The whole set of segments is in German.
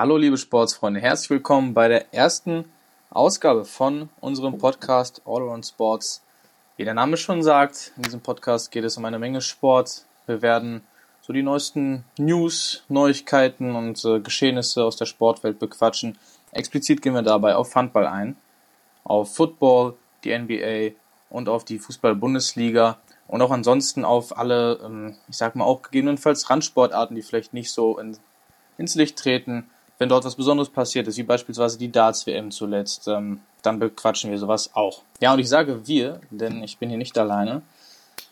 Hallo liebe Sportsfreunde, herzlich willkommen bei der ersten Ausgabe von unserem Podcast All Around Sports. Wie der Name schon sagt, in diesem Podcast geht es um eine Menge Sport. Wir werden so die neuesten News, Neuigkeiten und äh, Geschehnisse aus der Sportwelt bequatschen. Explizit gehen wir dabei auf Handball ein, auf Football, die NBA und auf die Fußball-Bundesliga und auch ansonsten auf alle, ähm, ich sag mal auch gegebenenfalls Randsportarten, die vielleicht nicht so in, ins Licht treten wenn dort was Besonderes passiert ist, wie beispielsweise die Darts-WM zuletzt, ähm, dann bequatschen wir sowas auch. Ja, und ich sage wir, denn ich bin hier nicht alleine.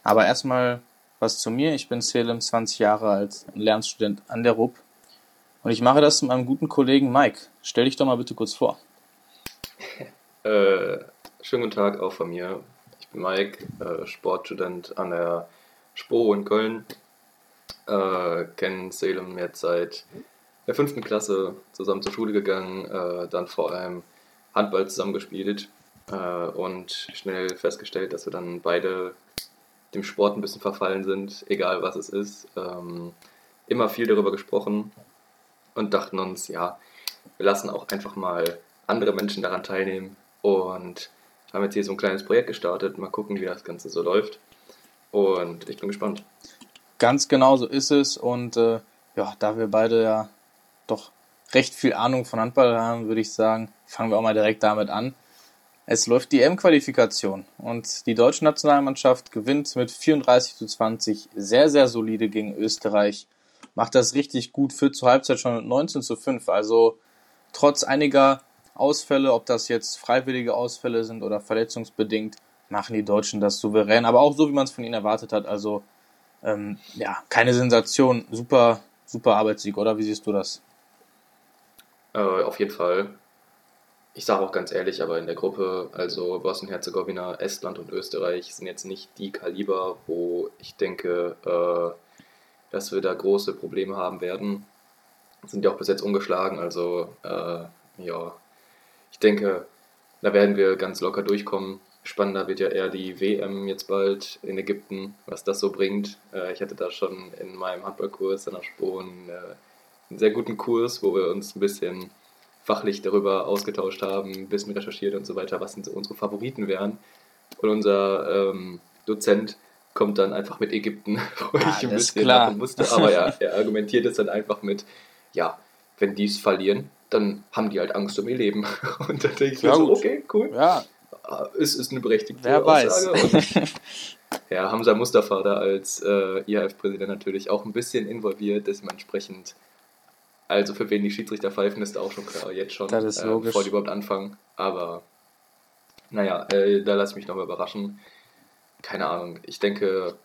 Aber erstmal was zu mir. Ich bin Selim, 20 Jahre alt, Lernstudent an der RUP. Und ich mache das mit meinem guten Kollegen Mike. Stell dich doch mal bitte kurz vor. Äh, schönen guten Tag auch von mir. Ich bin Mike, äh, Sportstudent an der SPO in Köln. Äh, kenne Salem jetzt seit der fünften Klasse zusammen zur Schule gegangen, äh, dann vor allem Handball zusammengespielt äh, und schnell festgestellt, dass wir dann beide dem Sport ein bisschen verfallen sind, egal was es ist. Ähm, immer viel darüber gesprochen und dachten uns, ja, wir lassen auch einfach mal andere Menschen daran teilnehmen und haben jetzt hier so ein kleines Projekt gestartet. Mal gucken, wie das Ganze so läuft. Und ich bin gespannt. Ganz genau so ist es. Und äh, ja, da wir beide ja doch recht viel Ahnung von Handball haben, würde ich sagen, fangen wir auch mal direkt damit an. Es läuft die M-Qualifikation und die deutsche Nationalmannschaft gewinnt mit 34 zu 20 sehr, sehr solide gegen Österreich. Macht das richtig gut, führt zur Halbzeit schon mit 19 zu 5. Also trotz einiger Ausfälle, ob das jetzt freiwillige Ausfälle sind oder verletzungsbedingt, machen die Deutschen das souverän, aber auch so, wie man es von ihnen erwartet hat. Also ähm, ja, keine Sensation, super, super Arbeitssieg, oder? Wie siehst du das? Äh, auf jeden Fall. Ich sage auch ganz ehrlich, aber in der Gruppe, also Bosnien-Herzegowina, Estland und Österreich sind jetzt nicht die Kaliber, wo ich denke, äh, dass wir da große Probleme haben werden. Sind ja auch bis jetzt ungeschlagen, also äh, ja, ich denke, da werden wir ganz locker durchkommen. Spannender wird ja eher die WM jetzt bald in Ägypten, was das so bringt. Äh, ich hatte da schon in meinem Handballkurs an der Sporen äh, einen sehr guten Kurs, wo wir uns ein bisschen fachlich darüber ausgetauscht haben, ein bisschen recherchiert und so weiter, was unsere Favoriten wären. Und unser ähm, Dozent kommt dann einfach mit Ägypten, wo ah, ich ein bisschen lachen musste. Aber ja, er argumentiert es dann einfach mit, ja, wenn die es verlieren, dann haben die halt Angst um ihr Leben. Und dann denke ich ja, mir so, okay, cool. Ja. Ah, es ist eine berechtigte Wer Aussage. Weiß. Und, ja, Hamza Mustafa da als äh, IHF-Präsident natürlich auch ein bisschen involviert, dementsprechend also für wen die Schiedsrichter pfeifen, ist auch schon klar, jetzt schon, das ist logisch. Äh, bevor die überhaupt anfangen. Aber naja, äh, da lasse ich mich nochmal überraschen. Keine Ahnung, ich denke,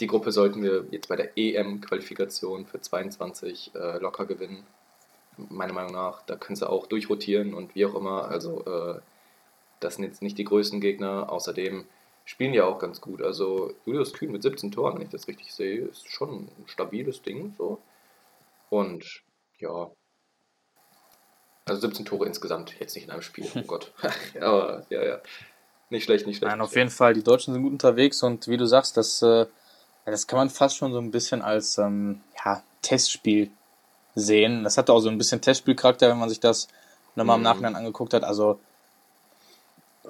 die Gruppe sollten wir jetzt bei der EM-Qualifikation für 22 äh, locker gewinnen. Meiner Meinung nach, da können sie auch durchrotieren und wie auch immer. Also, äh, das sind jetzt nicht die größten Gegner. Außerdem spielen die auch ganz gut. Also, Julius Kühn mit 17 Toren, wenn ich das richtig sehe, ist schon ein stabiles Ding. So. Und ja. Also 17 Tore insgesamt, jetzt nicht in einem Spiel, oh Gott. Aber ja, ja. Nicht schlecht, nicht schlecht. Nein, auf jeden Fall, die Deutschen sind gut unterwegs und wie du sagst, das, äh, das kann man fast schon so ein bisschen als ähm, ja, Testspiel sehen. Das hatte auch so ein bisschen Testspielcharakter, wenn man sich das nochmal im mhm. Nachhinein angeguckt hat. Also,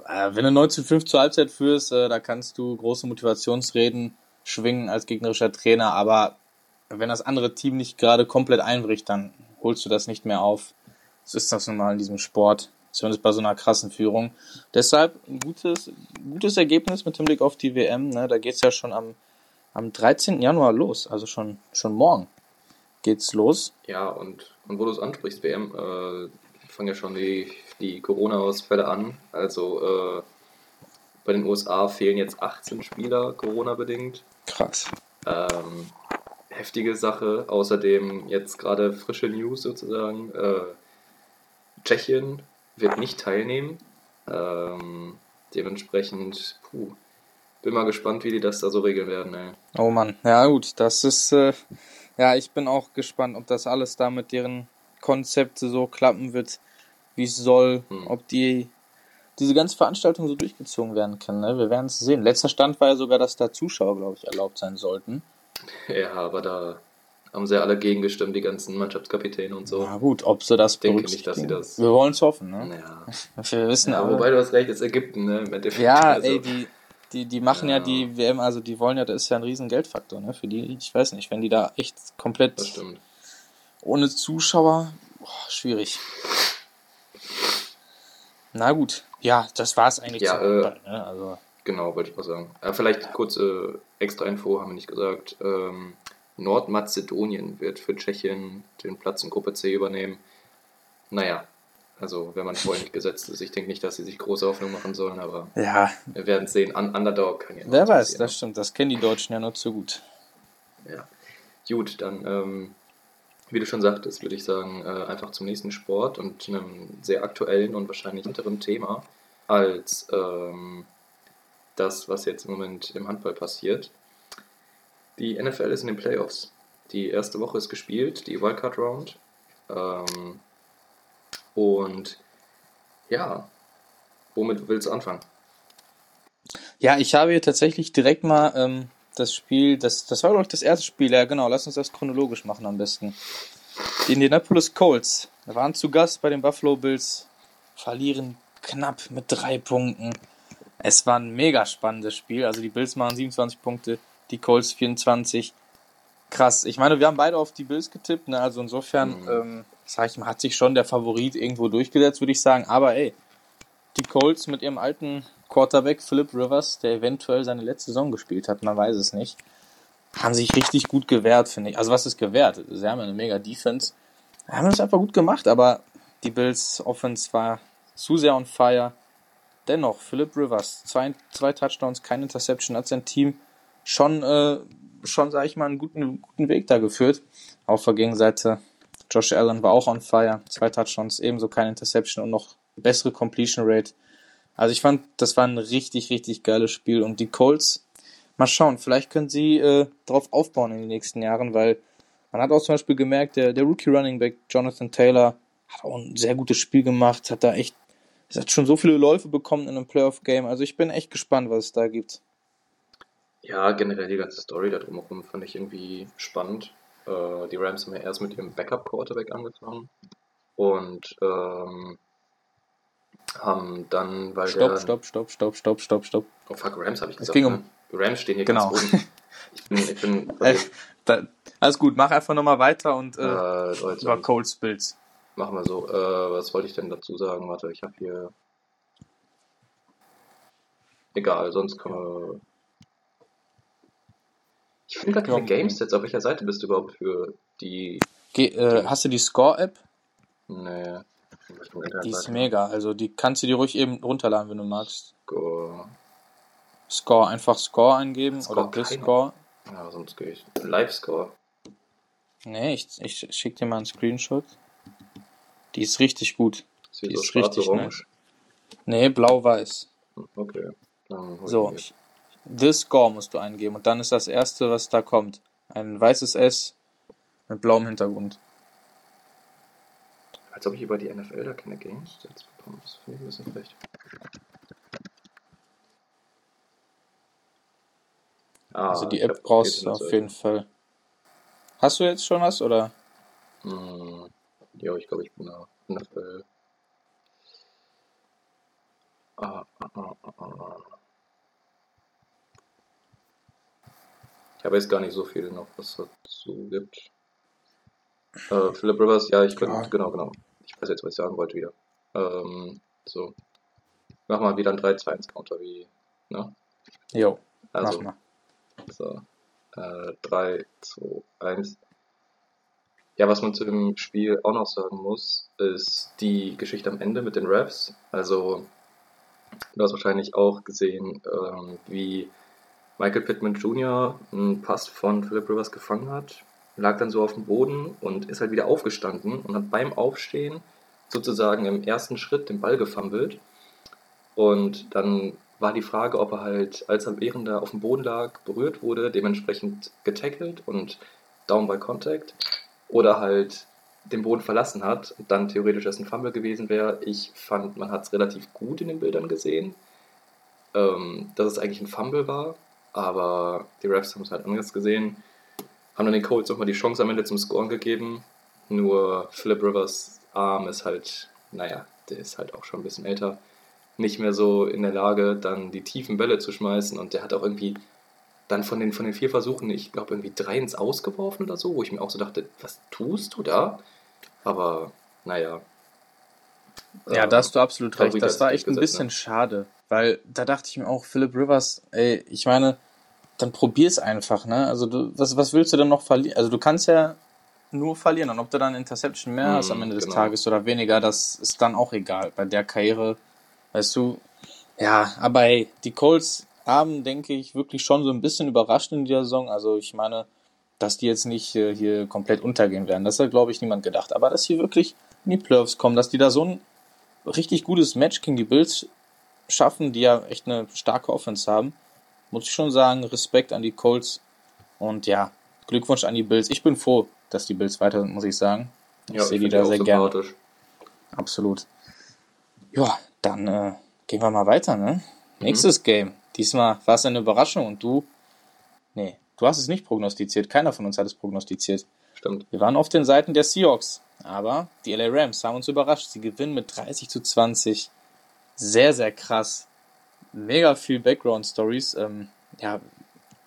äh, wenn du 19-5 zur Halbzeit führst, äh, da kannst du große Motivationsreden schwingen als gegnerischer Trainer, aber wenn das andere Team nicht gerade komplett einbricht, dann holst du das nicht mehr auf. So ist das nun mal in diesem Sport, zumindest bei so einer krassen Führung. Deshalb ein gutes, gutes Ergebnis mit Hinblick auf die WM. Ne? Da geht es ja schon am, am 13. Januar los, also schon, schon morgen geht's los. Ja, und, und wo du es ansprichst, WM, äh, fangen ja schon die, die Corona-Ausfälle an. Also äh, bei den USA fehlen jetzt 18 Spieler Corona-bedingt. Krass. Ähm, heftige Sache. Außerdem jetzt gerade frische News sozusagen. Äh, Tschechien wird nicht teilnehmen. Ähm, dementsprechend, puh, bin mal gespannt, wie die das da so regeln werden. Ey. Oh Mann, ja gut, das ist, äh, ja, ich bin auch gespannt, ob das alles da mit deren Konzepte so klappen wird, wie es soll, hm. ob die diese ganze Veranstaltung so durchgezogen werden kann. Ne? Wir werden es sehen. Letzter Stand war ja sogar, dass da Zuschauer, glaube ich, erlaubt sein sollten. Ja, aber da, haben sie alle gegengestimmt, die ganzen Mannschaftskapitäne und so. Na gut, ob sie das Ich denke nicht, dass sie das. Wir wollen es hoffen, ne? Ja. Wir wissen ja, aber. wobei du hast recht, ist Ägypten, ne? Im Endeffekt. Ja, Also, ey, die, die, die machen ja. Ja. die WM, also die wollen ja, das ist ja ein riesen Geldfaktor, ne? Für die, ich weiß nicht, wenn die da echt komplett ohne Zuschauer, boah, schwierig. Na gut, ja, das war's eigentlich Ja, äh, Handball, ne? Also, Genau, wollte ich mal sagen. Äh, vielleicht kurze extra Info, haben wir nicht gesagt. Ähm, Nordmazedonien wird für Tschechien den Platz in Gruppe C übernehmen. Naja, also wenn man vorher nicht gesetzt ist, ich denke nicht, dass sie sich große Hoffnung machen sollen, aber ja, wir werden sehen. Un Underdog kann ja wer weiß, passieren. das stimmt, das kennen die Deutschen ja nur zu gut. Ja. Gut, dann, ähm, wie du schon sagtest, würde ich sagen, äh, einfach zum nächsten Sport und einem sehr aktuellen und wahrscheinlich hinteren Thema als ähm, das, was jetzt im Moment im Handball passiert. Die NFL ist in den Playoffs. Die erste Woche ist gespielt, die Wildcard Round. Ähm, und ja, womit willst du anfangen? Ja, ich habe hier tatsächlich direkt mal ähm, das Spiel, das, das war glaube ich das erste Spiel, ja genau, lass uns das chronologisch machen am besten. Die Indianapolis Colts waren zu Gast bei den Buffalo Bills, verlieren knapp mit drei Punkten. Es war ein mega spannendes Spiel, also die Bills machen 27 Punkte, die Colts 24. Krass, ich meine, wir haben beide auf die Bills getippt, ne? also insofern, Mhm. ähm, sag ich mal, hat sich schon der Favorit irgendwo durchgesetzt, würde ich sagen, aber ey, die Colts mit ihrem alten Quarterback Philip Rivers, der eventuell seine letzte Saison gespielt hat, man weiß es nicht, haben sich richtig gut gewehrt, finde ich. Also was ist gewehrt? Sie haben eine mega Defense. Haben es einfach gut gemacht, aber die Bills Offense war zu sehr on fire. Dennoch, Philip Rivers, zwei, zwei Touchdowns, keine Interception, hat sein Team schon, äh, schon sage ich mal, einen guten, guten Weg da geführt. Auf der Gegenseite, Josh Allen war auch on fire, zwei Touchdowns, ebenso keine Interception und noch bessere Completion Rate. Also ich fand, das war ein richtig, richtig geiles Spiel und die Colts, mal schauen, vielleicht können sie äh, darauf aufbauen in den nächsten Jahren, weil man hat auch zum Beispiel gemerkt, der, der Rookie Running Back Jonathan Taylor hat auch ein sehr gutes Spiel gemacht, hat da echt, er hat schon so viele Läufe bekommen in einem Playoff-Game. Also ich bin echt gespannt, was es da gibt. Ja, generell die ganze Story da drumherum fand ich irgendwie spannend. Äh, die Rams haben ja erst mit ihrem Backup-Quarterback angefangen und ähm, haben dann, weil Stopp, der... stopp, stopp, stopp, stopp, stopp, stopp. Oh fuck, Rams habe ich Es gesagt. ging um- ne? Rams stehen hier Genau. ganz oben. Ich bin, ich bin Äh, da, alles gut, mach einfach nochmal weiter und äh, äh, über Colts Bills. Machen wir so. Äh, was wollte ich denn dazu sagen? Warte, ich habe hier. Egal, sonst können wir. Ich finde gar keine Ja. Games jetzt. Auf welcher Seite bist du überhaupt für die. Geh, äh, hast du die Score-App? Nee. Die ist mega. Also die kannst du dir ruhig eben runterladen, wenn du magst. Go. Score, einfach Score eingeben Score oder keiner. Score. Ja, sonst gehe ich. Live-Score. Nee, ich, ich schick dir mal einen Screenshot. Die ist richtig gut. Ist hier Die so ist richtig schwarz-orange. Nee, blau-weiß. Hm, Okay. So, The Score musst du eingeben und dann ist das erste, was da kommt. Ein weißes S mit blauem Hintergrund. Als ob ich über die NFL da keine Games jetzt bekomme. Das finde ich ein bisschen frech. Ah, Also die App brauchst du 14 auf jeden Fall. Hast du jetzt schon was oder? Ja, ich glaube, ich bin da. NFL. Ah, ah, ah. Ich habe jetzt gar nicht so viel noch, was dazu gibt. Äh, Philip Rivers, ja, ich könnte, genau, genau. Ich weiß jetzt, was ich sagen wollte wieder. Ähm, so. Mach mal wieder ein 3-2-1-Counter wie, ne? Jo, Also, mach mal. so. Äh, 3, 2, 1. Ja, was man zu dem Spiel auch noch sagen muss, ist die Geschichte am Ende mit den Refs. Also, du hast wahrscheinlich auch gesehen, ähm, wie Michael Pittman Jr. einen Pass von Philip Rivers gefangen hat, lag dann so auf dem Boden und ist halt wieder aufgestanden und hat beim Aufstehen sozusagen im ersten Schritt den Ball gefummelt. Und dann war die Frage, ob er halt, als er während er auf dem Boden lag, berührt wurde, dementsprechend getackelt und down by contact oder halt den Boden verlassen hat und dann theoretisch erst ein Fumble gewesen wäre. Ich fand, man hat es relativ gut in den Bildern gesehen, ähm, dass es eigentlich ein Fumble war, aber die Refs haben es halt anders gesehen. haben dann den Colts nochmal die Chance am Ende zum Scoren gegeben. Nur Philip Rivers Arm ist halt, naja, der ist halt auch schon ein bisschen älter, nicht mehr so in der Lage, dann die tiefen Bälle zu schmeißen. Und der hat auch irgendwie dann von den, von den vier Versuchen, ich glaube, irgendwie drei ins Ausgeworfen oder so, wo ich mir auch so dachte, was tust du da? Aber naja. Ja, da hast du absolut recht. Das war echt ein bisschen ne? schade, weil da dachte ich mir auch, Philip Rivers, ey, ich meine, dann probier's einfach, ne? Also du, was, was willst du denn noch verlieren? Also du kannst ja nur verlieren. Und ob du dann Interception mehr hast am Ende des genau. Tages oder weniger, das ist dann auch egal. Bei der Karriere, weißt du, ja, aber hey, die Colts haben, denke ich, wirklich schon so ein bisschen überrascht in dieser Saison. Also ich meine, dass die jetzt nicht äh, hier komplett untergehen werden, das hat, glaube ich, niemand gedacht. Aber dass sie wirklich in die Playoffs kommen, dass die da so ein richtig gutes Match gegen die Bills schaffen, die ja echt eine starke Offense haben, muss ich schon sagen, Respekt an die Colts. Und ja, Glückwunsch an die Bills. Ich bin froh, dass die Bills weiter sind, muss ich sagen. Ich ja, sehe die da sehr gerne. Absolut. Ja, dann äh, gehen wir mal weiter, ne? Mhm. Nächstes Game. Diesmal war es eine Überraschung und du, nee, du hast es nicht prognostiziert. Keiner von uns hat es prognostiziert. Stimmt. Wir waren auf den Seiten der Seahawks, aber die LA Rams haben uns überrascht. Sie gewinnen mit 30 zu 20. Sehr, sehr krass. Mega viel Background-Stories. Ähm, ja,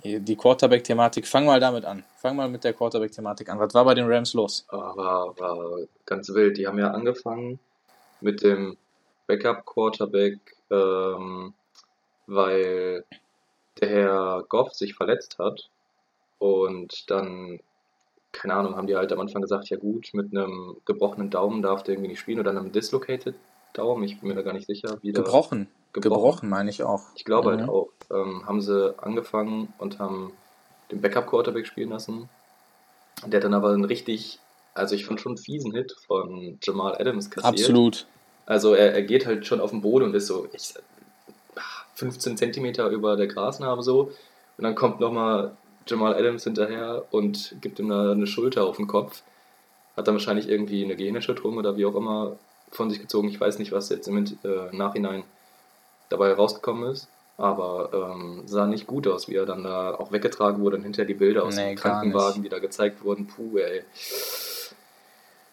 die Quarterback-Thematik. Fang mal damit an. Fang mal mit der Quarterback-Thematik an. Was war bei den Rams los? Ah, war, war ganz wild. Die haben ja angefangen mit dem Backup-Quarterback, ähm, weil der Herr Goff sich verletzt hat. Und dann, keine Ahnung, haben die halt am Anfang gesagt, ja gut, mit einem gebrochenen Daumen darf der irgendwie nicht spielen oder einem dislocated Daumen. Ich bin mir da gar nicht sicher. Wie gebrochen. gebrochen. Gebrochen, meine ich auch. Ich glaube halt mhm. halt auch. Ähm, haben sie angefangen und haben den Backup-Quarterback spielen lassen. Der hat dann aber einen richtig, also ich fand schon einen fiesen Hit von Jamal Adams kassiert. Absolut. Also er, er geht halt schon auf den Boden und ist so ich, 15 Zentimeter über der Grasnarbe so. Und dann kommt nochmal Jamal Adams hinterher und gibt ihm eine, eine Schulter auf den Kopf. Hat dann wahrscheinlich irgendwie eine Gehirnerschütterung oder wie auch immer von sich gezogen. Ich weiß nicht, was jetzt im äh, Nachhinein dabei rausgekommen ist. Aber ähm, sah nicht gut aus, wie er dann da auch weggetragen wurde und hinterher die Bilder aus nee, dem Krankenwagen, die da gezeigt wurden. Puh, ey.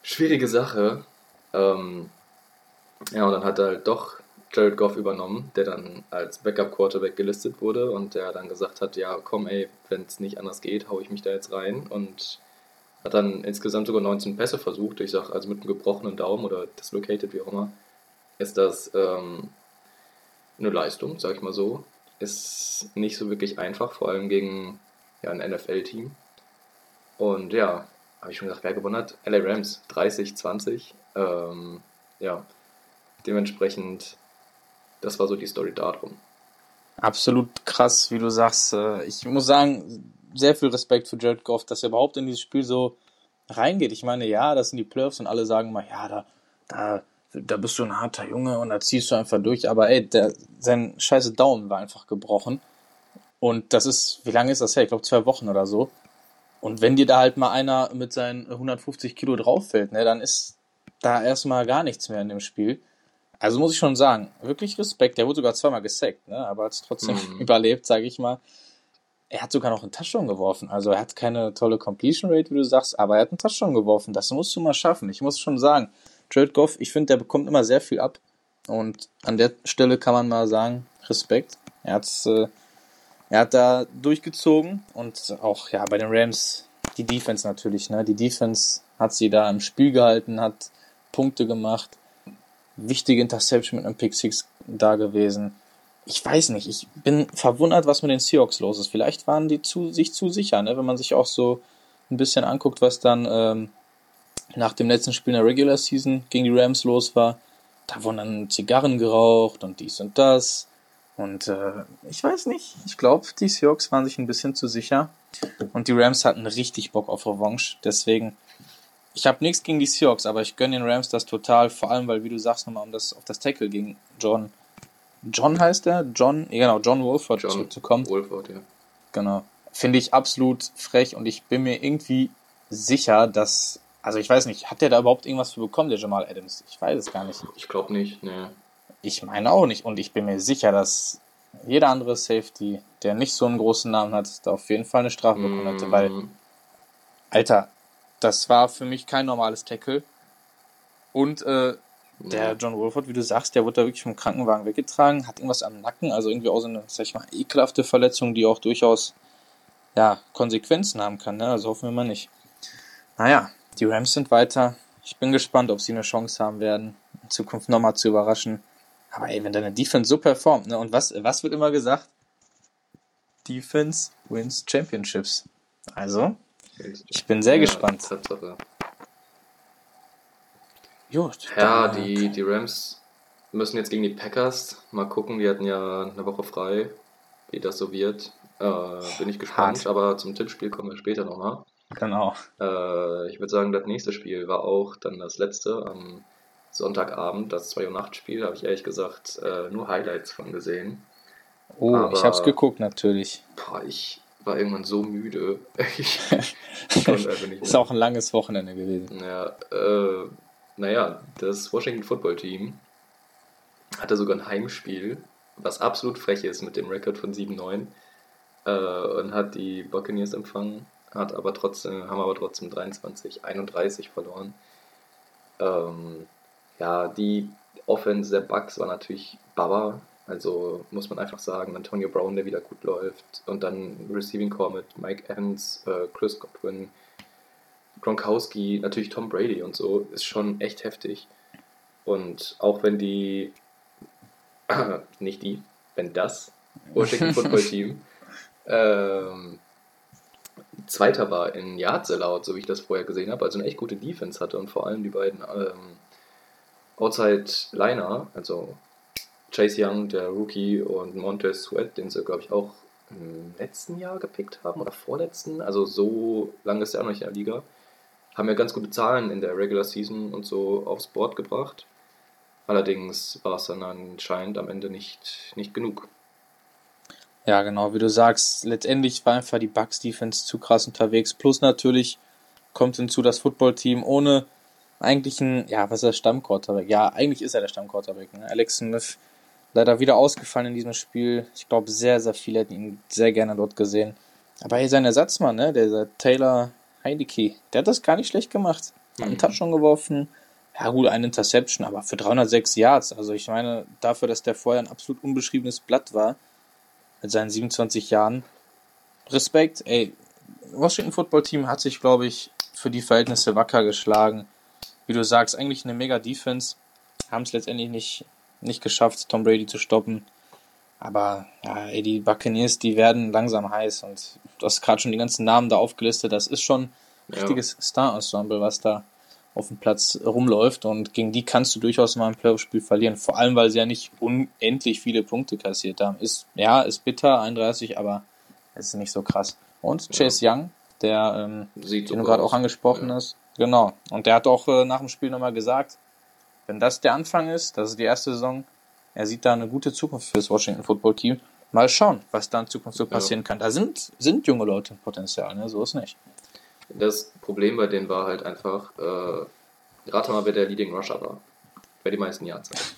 Schwierige Sache. Ähm, ja, und dann hat er halt doch Jared Goff übernommen, der dann als Backup-Quarterback gelistet wurde und der dann gesagt hat, ja komm ey, wenn es nicht anders geht, hau ich mich da jetzt rein und hat dann insgesamt sogar 19 Pässe versucht. Ich sag, also mit einem gebrochenen Daumen oder dislocated, wie auch immer, ist das ähm, eine Leistung, sag ich mal so. Ist nicht so wirklich einfach, vor allem gegen ja, ein NFL-Team. Und ja, habe ich schon gesagt, wer gewonnen hat? LA Rams 30, 20. Ähm, ja, dementsprechend, das war so die Story darum. Absolut krass, wie du sagst. Äh, ich muss sagen, sehr viel Respekt für Jared Goff, dass er überhaupt in dieses Spiel so reingeht. Ich meine, ja, das sind die Playoffs und alle sagen mal, ja, da, da da bist du ein harter Junge und da ziehst du einfach durch. Aber ey, der, sein scheiße Daumen war einfach gebrochen. Und das ist, wie lange ist das her? Ich glaube zwei Wochen oder so. Und wenn dir da halt mal einer mit seinen 150 Kilo drauf fällt, ne, dann ist da erstmal gar nichts mehr in dem Spiel. Also muss ich schon sagen, wirklich Respekt. Der wurde sogar zweimal gesackt, ne, aber hat es trotzdem mhm. überlebt, sage ich mal. Er hat sogar noch einen Touchdown geworfen. Also er hat keine tolle Completion Rate, wie du sagst, aber er hat einen Touchdown geworfen. Das musst du mal schaffen. Ich muss schon sagen, Jared Goff, ich finde, der bekommt immer sehr viel ab. Und an der Stelle kann man mal sagen, Respekt. Er, hat's, äh, er hat da durchgezogen und auch ja bei den Rams die Defense natürlich. Ne? Die Defense hat sie da im Spiel gehalten, hat Punkte gemacht. Wichtige Interception mit einem Pick Six da gewesen. Ich weiß nicht, ich bin verwundert, was mit den Seahawks los ist. Vielleicht waren die zu, sich zu sicher, ne? wenn man sich auch so ein bisschen anguckt, was dann ähm, nach dem letzten Spiel in der Regular Season gegen die Rams los war. Da wurden dann Zigarren geraucht und dies und das. Und äh, ich weiß nicht. Ich glaube, die Seahawks waren sich ein bisschen zu sicher. Und die Rams hatten richtig Bock auf Revanche. Deswegen, ich habe nichts gegen die Seahawks, aber ich gönne den Rams das total. Vor allem, weil, wie du sagst, nochmal um das, auf das Tackle gegen John. John heißt er? John, ja, genau, John Wolford John. Wolford, ja. Genau. Finde ich absolut frech und ich bin mir irgendwie sicher, dass also ich weiß nicht, hat der da überhaupt irgendwas für bekommen, der Jamal Adams? Ich weiß es gar nicht. Ich glaube nicht, ne. Ich meine auch nicht. Und ich bin mir sicher, dass jeder andere Safety, der nicht so einen großen Namen hat, da auf jeden Fall eine Strafe bekommen hätte, weil Alter, das war für mich kein normales Tackle. Und äh, der. John Wolford, wie du sagst, der wurde da wirklich vom Krankenwagen weggetragen, hat irgendwas am Nacken, also irgendwie auch so eine, sag ich mal, ekelhafte Verletzung, die auch durchaus, ja, Konsequenzen haben kann, ne? Also hoffen wir mal nicht. Naja, die Rams sind weiter. Ich bin gespannt, ob sie eine Chance haben werden, in Zukunft nochmal zu überraschen. Aber ey, wenn deine Defense so performt, ne? Und was, was wird immer gesagt? Defense wins Championships. Also, ich bin sehr Ja, gespannt. Tatsache. Gut. Ja, die, die Rams müssen jetzt gegen die Packers. Mal gucken, die hatten ja eine Woche frei, wie das so wird. Äh, bin ich gespannt, Hart. aber zum Tippspiel kommen wir später nochmal. Genau. Äh, ich würde sagen, das nächste Spiel war auch dann das letzte am Sonntagabend, das 2 Uhr Nachtspiel. Da habe ich ehrlich gesagt äh, nur Highlights von gesehen. Oh, Aber- ich hab's geguckt natürlich. Boah, ich war irgendwann so müde. ich, konnte einfach nicht Ist mehr. auch ein langes Wochenende gewesen. Ja, äh, naja, das Washington Football Team hatte sogar ein Heimspiel, was absolut frech ist mit dem Rekord von 7-9 äh, und hat die Buccaneers empfangen, hat aber trotzdem, haben aber trotzdem 23-31 verloren. Ähm, ja, die Offense der Bucks war natürlich Baba, also muss man einfach sagen, Antonio Brown, der wieder gut läuft und dann Receiving Core mit Mike Evans, äh, Chris Godwin, Gronkowski, natürlich Tom Brady und so, ist schon echt heftig. Und auch wenn die, nicht die, wenn das Washington Football Team ähm, Zweiter war in Yards allowed, so wie ich das vorher gesehen habe, also eine echt gute Defense hatte und vor allem die beiden ähm, Outside Liner, also Chase Young, der Rookie, und Montez Sweat, den sie, glaube ich, auch im letzten Jahr gepickt haben oder vorletzten, also so lange ist er noch nicht in der Liga, haben ja ganz gute Zahlen in der Regular Season und so aufs Board gebracht. Allerdings war es dann anscheinend am Ende nicht, nicht genug. Ja, genau, wie du sagst, letztendlich war einfach die Bucks Defense zu krass unterwegs. Plus natürlich kommt hinzu das Footballteam ohne eigentlichen, ja, was ist der Stammquarterback? Ja, eigentlich ist er der Stammquarterback. Ne? Alex Smith leider wieder ausgefallen in diesem Spiel. Ich glaube, sehr, sehr viele hätten ihn sehr gerne dort gesehen. Aber hey, sein Ersatzmann, ne, der Taylor Heineke, der hat das gar nicht schlecht gemacht. Hat einen Mhm. Touchdown geworfen. Ja, gut, eine Interception, aber für 306 Yards. Also ich meine, dafür, dass der vorher ein absolut unbeschriebenes Blatt war, mit seinen 27 Jahren. Respekt, ey. Washington Football Team hat sich, glaube ich, für die Verhältnisse wacker geschlagen. Wie du sagst, eigentlich eine mega Defense. Haben es letztendlich nicht, nicht geschafft, Tom Brady zu stoppen. Aber ja, ey, die Buccaneers, die werden langsam heiß und du hast gerade schon die ganzen Namen da aufgelistet. Das ist schon ein Ja. richtiges Star-Ensemble, was da auf dem Platz rumläuft und gegen die kannst du durchaus mal ein Playoff-Spiel verlieren. Vor allem, weil sie ja nicht unendlich viele Punkte kassiert haben. Ist, ja, ist bitter, 31, aber es ist nicht so krass. Und Chase Young, der, ähm, den du gerade auch angesprochen Ja. hast, genau. Und der hat auch äh, nach dem Spiel nochmal gesagt, wenn das der Anfang ist, das ist die erste Saison, er sieht da eine gute Zukunft für das Washington Football Team. Mal schauen, was da in Zukunft so passieren kann. Da sind, sind junge Leute im Potenzial, ne? so ist nicht. Das Problem bei denen war halt einfach, äh, rate mal, wer der Leading Rusher war. Wer die meisten Yards hat.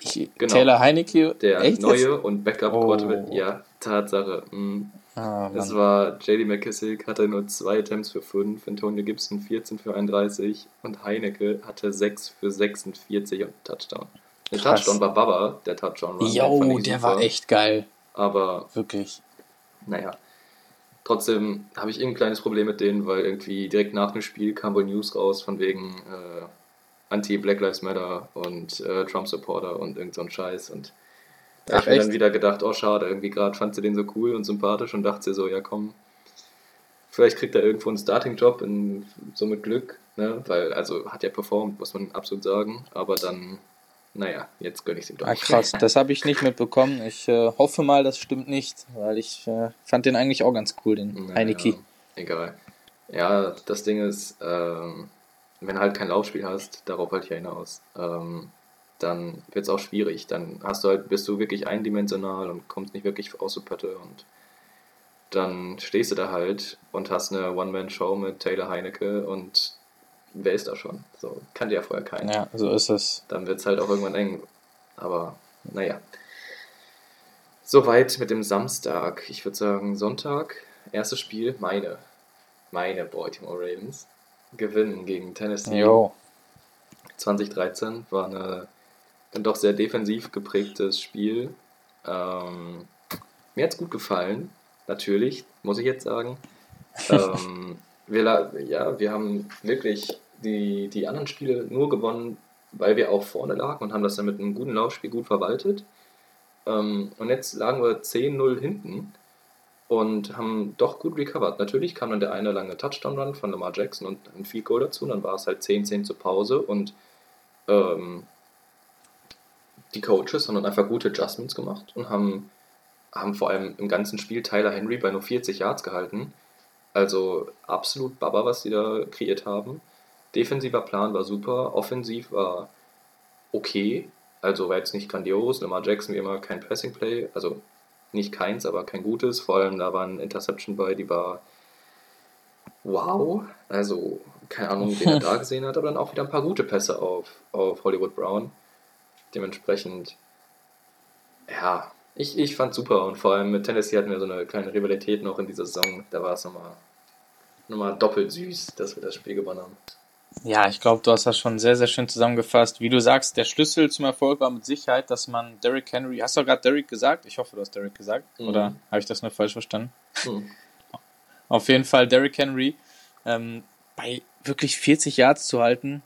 Ich, Genau. Taylor Heinecke, Der neue jetzt? und Backup Oh. Quarterback. Ja, Tatsache. Mm. Ah, Das war JD McKissick, hatte nur zwei Attempts für 5, Antonio Gibson 14 für 31 und Heinecke hatte 6 für 46 und Touchdown. Der Krass. Touchdown war Baba, der Touchdown war. Jo, der war echt geil. Aber Wirklich. naja. Trotzdem habe ich irgendein kleines Problem mit denen, weil irgendwie direkt nach dem Spiel kam wohl News raus von wegen äh, Anti-Black Lives Matter und äh, Trump-Supporter und irgend so ein Scheiß. Und Ach, ich mir echt? dann wieder gedacht, oh schade, irgendwie gerade fand sie den so cool und sympathisch und dachte sie so, ja komm, vielleicht kriegt er irgendwo einen Starting-Job, in- so mit Glück, ne? weil, also hat ja performt, muss man absolut sagen, aber dann, naja, jetzt gönne ich es ihm doch Ah, krass, das habe ich nicht mitbekommen. Ich äh, hoffe mal, das stimmt nicht, weil ich äh, fand den eigentlich auch ganz cool, den Naja, Heineke. Egal. Ja, das Ding ist, ähm, wenn du halt kein Laufspiel hast, darauf halt ich ja hinaus, ähm, dann wird es auch schwierig. Dann hast du halt, bist du wirklich eindimensional und kommst nicht wirklich aus der Pötte und dann stehst du da halt und hast eine One-Man-Show mit Taylor Heinecke und wer ist da schon? So, kannte ja vorher keiner. Ja, so ist es. Dann wird es halt auch irgendwann eng. Aber naja. Soweit mit dem Samstag. Ich würde sagen, Sonntag, erstes Spiel, meine. meine Baltimore Ravens gewinnen gegen Tennessee. Jo. 2013 war eine dann doch sehr defensiv geprägtes Spiel. Ähm, mir hat es gut gefallen, natürlich, muss ich jetzt sagen. ähm, wir, ja, wir haben wirklich die, die anderen Spiele nur gewonnen, weil wir auch vorne lagen und haben das dann mit einem guten Laufspiel gut verwaltet. Ähm, und jetzt lagen wir 10-0 hinten und haben doch gut recovered. Natürlich kam dann der eine lange Touchdown-Run von Lamar Jackson und ein Field Goal dazu. Und dann war es halt 10-10 zur Pause und ähm, die Coaches haben dann einfach gute Adjustments gemacht und haben, haben vor allem im ganzen Spiel Tyler Henry bei nur 40 Yards gehalten. Also absolut Baba, was sie da kreiert haben. Defensiver Plan war super, offensiv war okay, also war jetzt nicht grandios. Lamar Jackson wie immer kein Pressing Play, also nicht keins, aber kein gutes. Vor allem da war eine Interception bei, die war wow. Also keine Ahnung, wen er da gesehen hat, aber dann auch wieder ein paar gute Pässe auf, auf Hollywood Brown. Dementsprechend, ja, ich, ich fand super und vor allem mit Tennessee hatten wir so eine kleine Rivalität noch in dieser Saison. Da war es nochmal, nochmal doppelt süß, dass wir das Spiel gewonnen haben. Ja, ich glaube, du hast das schon sehr, sehr schön zusammengefasst. Wie du sagst, der Schlüssel zum Erfolg war mit Sicherheit, dass man Derrick Henry, hast du gerade Derrick gesagt? Ich hoffe, du hast Derrick gesagt. Mhm. Oder habe ich das nur falsch verstanden? Hm. Auf jeden Fall Derrick Henry ähm, bei wirklich 40 Yards zu halten.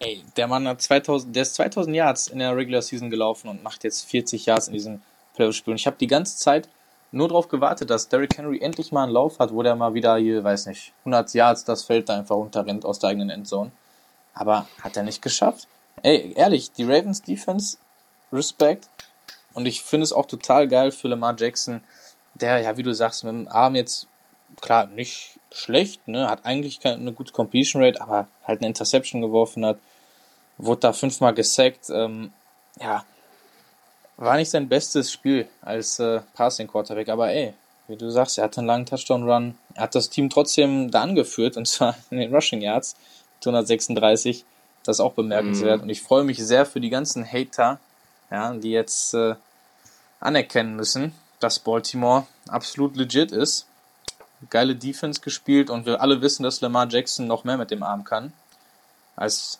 Ey, der Mann hat 2000, der ist 2000 Yards in der Regular Season gelaufen und macht jetzt 40 Yards in diesem Playoff-Spiel. Und ich habe die ganze Zeit nur darauf gewartet, dass Derrick Henry endlich mal einen Lauf hat, wo der mal wieder hier, weiß nicht, 100 Yards das Feld da einfach runterrennt aus der eigenen Endzone. Aber hat er nicht geschafft. Ey, ehrlich, die Ravens Defense, Respekt. Und ich finde es auch total geil für Lamar Jackson, der, ja, wie du sagst, mit dem Arm jetzt, klar, nicht schlecht, ne, hat eigentlich keine, eine gute Completion Rate, aber halt eine Interception geworfen hat, wurde da fünfmal gesackt, ähm, ja, war nicht sein bestes Spiel als äh, Passing Quarterback, aber ey, wie du sagst, er hatte einen langen Touchdown Run, er hat das Team trotzdem da angeführt und zwar in den Rushing Yards, 136, das ist auch bemerkenswert Mhm. und ich freue mich sehr für die ganzen Hater, ja, die jetzt äh, anerkennen müssen, dass Baltimore absolut legit ist. Geile Defense gespielt und wir alle wissen, dass Lamar Jackson noch mehr mit dem Arm kann als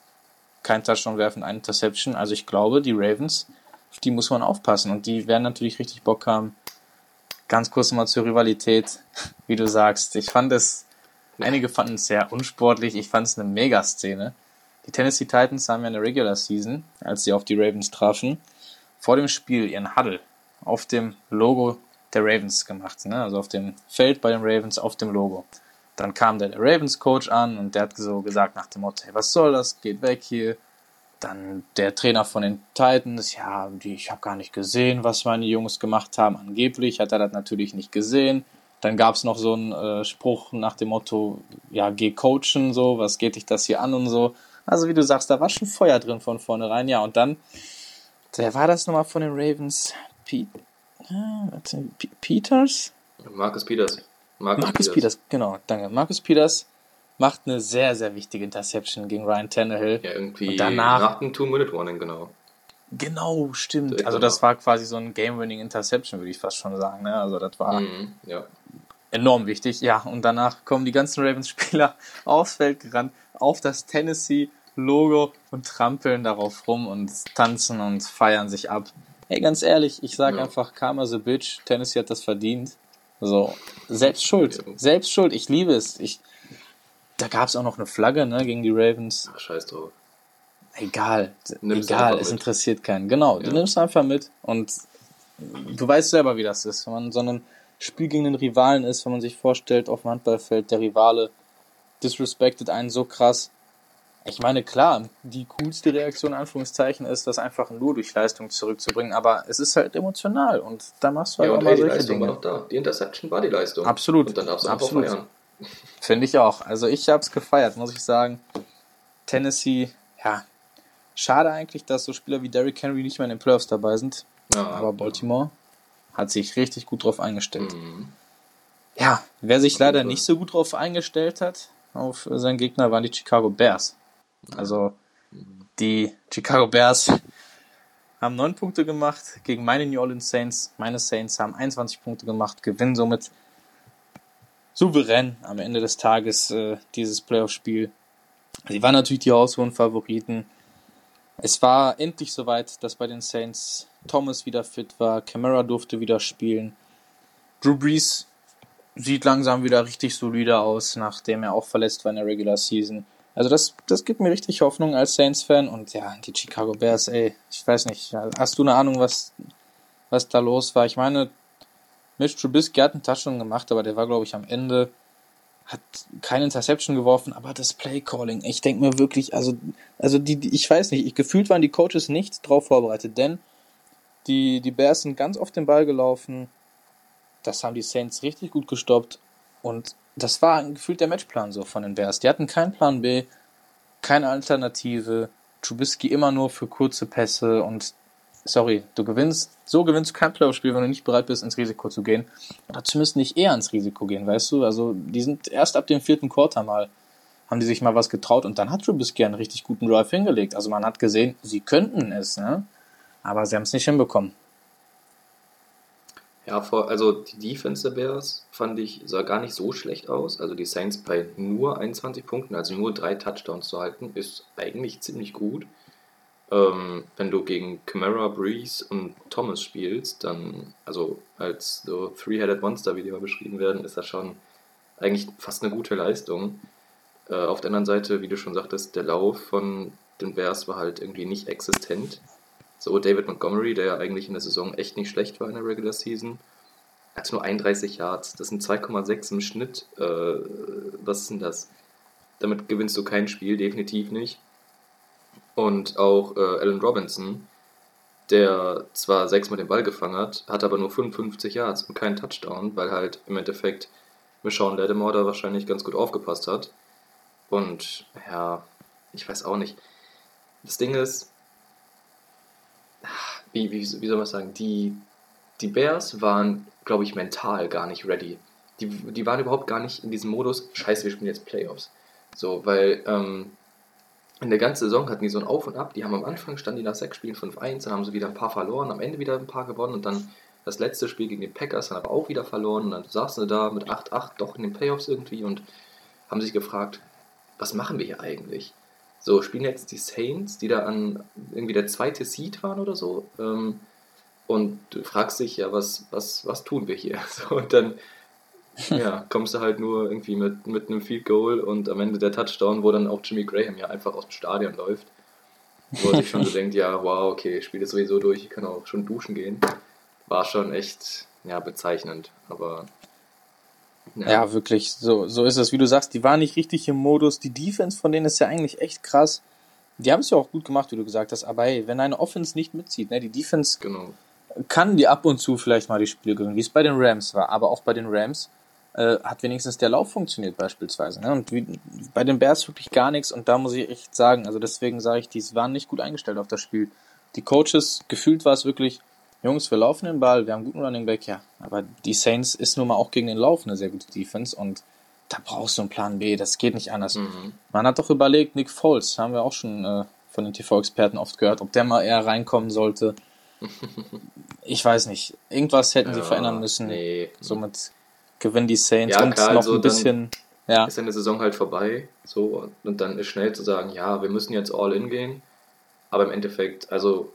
kein Touchdown werfen, eine Interception. Also ich glaube, die Ravens, auf die muss man aufpassen und die werden natürlich richtig Bock haben. Ganz kurz mal zur Rivalität, wie du sagst. Ich fand es, einige fanden es sehr unsportlich, ich fand es eine Megaszene. Die Tennessee Titans haben ja in der Regular Season, als sie auf die Ravens trafen, vor dem Spiel ihren Huddle auf dem Logo der Ravens gemacht, ne? also auf dem Feld bei den Ravens, auf dem Logo. Dann kam der Ravens-Coach an und der hat so gesagt nach dem Motto, hey, was soll das, geht weg hier. Dann der Trainer von den Titans, ja, die, ich habe gar nicht gesehen, was meine Jungs gemacht haben. Angeblich hat er das natürlich nicht gesehen. Dann gab es noch so einen äh, Spruch nach dem Motto, ja, geh coachen, so, was geht dich das hier an und so. Also wie du sagst, da war schon Feuer drin von vornherein, ja. Und dann, wer war das nochmal von den Ravens? Pete, äh, Peters? Marcus Peters. Marcus Peters, genau, danke. Marcus Peters macht eine sehr, sehr wichtige Interception gegen Ryan Tannehill. Ja, irgendwie Und danach- nach dem Two-Minute-Warning, genau. Genau, stimmt. Direkt Also danach. das war quasi so ein Game-Winning Interception, würde ich fast schon sagen. Ne? Also das war Mhm, ja. enorm wichtig. Ja, und danach kommen die ganzen Ravens-Spieler aufs Feld gerannt, auf das Tennessee-Logo und trampeln darauf rum und tanzen und feiern sich ab. Ey, ganz ehrlich, ich sag Ja. einfach, Karma the Bitch, Tennessee hat das verdient. So, selbst schuld, selbst schuld, ich liebe es. Ich, da gab es auch noch eine Flagge ne, gegen die Ravens. Ach, scheiß drauf. Egal, Nimmst egal, es interessiert keinen. Genau, du Ja. nimmst einfach mit und du weißt selber, wie das ist. Wenn man so einem Spiel gegen den Rivalen ist, wenn man sich vorstellt, auf dem Handballfeld, der Rivale disrespected einen so krass. Ich meine, klar, die coolste Reaktion, Anführungszeichen, ist, das einfach nur durch Leistung zurückzubringen, aber es ist halt emotional und da machst du halt Ja, auch mal ey, die solche Leistung war Dinge. doch da. Die Interception war die Leistung. Absolut, Und dann darfst du einfach absolut. feiern. Finde ich auch. Also ich habe es gefeiert, muss ich sagen. Tennessee, ja, schade eigentlich, dass so Spieler wie Derrick Henry nicht mehr in den Playoffs dabei sind. Ja, Aber Baltimore hat sich richtig gut drauf eingestellt. Mhm. Ja, wer sich leider nicht so gut drauf eingestellt hat, auf seinen Gegner, waren die Chicago Bears. Also die Chicago Bears haben neun Punkte gemacht gegen meine New Orleans Saints. Meine Saints haben 21 Punkte gemacht, gewinnen somit souverän am Ende des Tages äh, dieses Playoff-Spiel. Sie waren natürlich die haushohen Favoriten. Es war endlich soweit, dass bei den Saints Thomas wieder fit war, Camara durfte wieder spielen. Drew Brees sieht langsam wieder richtig solide aus, nachdem er auch verletzt war in der Regular Season. Also das, das gibt mir richtig Hoffnung als Saints-Fan. Und ja, die Chicago Bears, ey, ich weiß nicht, hast du eine Ahnung, was, was da los war? Ich meine, Mitch Trubisky hat einen Touchdown gemacht, aber der war, glaube ich, am Ende, hat keine Interception geworfen, aber das Play-Calling, ich denke mir wirklich, also, also die, die, ich weiß nicht, ich, gefühlt waren die Coaches nicht drauf vorbereitet, denn die, die Bears sind ganz auf den Ball gelaufen, das haben die Saints richtig gut gestoppt und das war gefühlt der Matchplan so von den Bears. Die hatten keinen Plan B, keine Alternative. Trubisky immer nur für kurze Pässe und sorry, du gewinnst, so gewinnst du kein Playoff-Spiel, wenn du nicht bereit bist, ins Risiko zu gehen. Oder zumindest nicht eher ins Risiko gehen, weißt du? Also, die sind erst ab dem vierten Quarter mal, haben die sich mal was getraut und dann hat Trubisky einen richtig guten Drive hingelegt. Also, man hat gesehen, sie könnten es, ne? Aber sie haben es nicht hinbekommen. Ja, vor, also die Defense der Bears fand ich, sah gar nicht so schlecht aus. Also die Saints bei nur 21 Punkten, also nur drei Touchdowns zu halten, ist eigentlich ziemlich gut. Ähm, wenn du gegen Camara, Breeze und Thomas spielst, dann, also als so Three-Headed Monster, wie die mal beschrieben werden, ist das schon eigentlich fast eine gute Leistung. Äh, auf der anderen Seite, wie du schon sagtest, der Lauf von den Bears war halt irgendwie nicht existent. So, David Montgomery, der ja eigentlich in der Saison echt nicht schlecht war in der Regular Season, hat nur 31 Yards. Das sind 2,6 im Schnitt. Äh, was ist denn das? Damit gewinnst du kein Spiel, definitiv nicht. Und auch äh, Alan Robinson, der zwar sechsmal den Ball gefangen hat, hat aber nur 55 Yards und keinen Touchdown, weil halt im Endeffekt Michonne Lattimore da wahrscheinlich ganz gut aufgepasst hat. Und ja, ich weiß auch nicht. Das Ding ist, wie, wie, wie soll man sagen, die, die Bears waren, glaube ich, mental gar nicht ready. Die, die waren überhaupt gar nicht in diesem Modus, scheiße, wir spielen jetzt Playoffs. So, weil ähm, in der ganzen Saison hatten die so ein Auf und Ab. Die haben am Anfang standen die nach sechs Spielen 5-1, dann haben sie wieder ein paar verloren, am Ende wieder ein paar gewonnen und dann das letzte Spiel gegen die Packers dann aber auch wieder verloren und dann saßen sie da mit 8-8 doch in den Playoffs irgendwie und haben sich gefragt, was machen wir hier eigentlich? So, spielen jetzt die Saints, die da an irgendwie der zweite Seed waren oder so. Ähm, und du fragst dich, ja, was, was, was tun wir hier? So, und dann ja, kommst du halt nur irgendwie mit, mit einem Field Goal und am Ende der Touchdown, wo dann auch Jimmy Graham ja einfach aus dem Stadion läuft. Wo er sich schon so denkt, ja, wow, okay, ich spiele sowieso durch, ich kann auch schon duschen gehen. War schon echt, ja, bezeichnend. Aber ja. ja, wirklich, so, so ist es. Wie du sagst, die waren nicht richtig im Modus. Die Defense von denen ist ja eigentlich echt krass. Die haben es ja auch gut gemacht, wie du gesagt hast. Aber hey, wenn eine Offense nicht mitzieht, ne, die Defense genau. kann die ab und zu vielleicht mal die Spiele gewinnen, wie es bei den Rams war. Aber auch bei den Rams äh, hat wenigstens der Lauf funktioniert beispielsweise. Ne? Und wie, bei den Bears wirklich gar nichts. Und da muss ich echt sagen, also deswegen sage ich, die waren nicht gut eingestellt auf das Spiel. Die Coaches, gefühlt war es wirklich, Jungs, wir laufen den Ball, wir haben guten Running Back, ja. Aber die Saints ist nun mal auch gegen den Lauf eine sehr gute Defense und da brauchst du einen Plan B, das geht nicht anders. Mhm. Man hat doch überlegt, Nick Foles, haben wir auch schon äh, von den TV-Experten oft gehört, ob der mal eher reinkommen sollte. ich weiß nicht. Irgendwas hätten ja, sie verändern müssen. Nee. Somit gewinnen die Saints ja, und klar, noch also ein bisschen. Ja. Ist eine Saison halt vorbei, so und dann ist schnell zu sagen, ja, wir müssen jetzt all in gehen. Aber im Endeffekt, also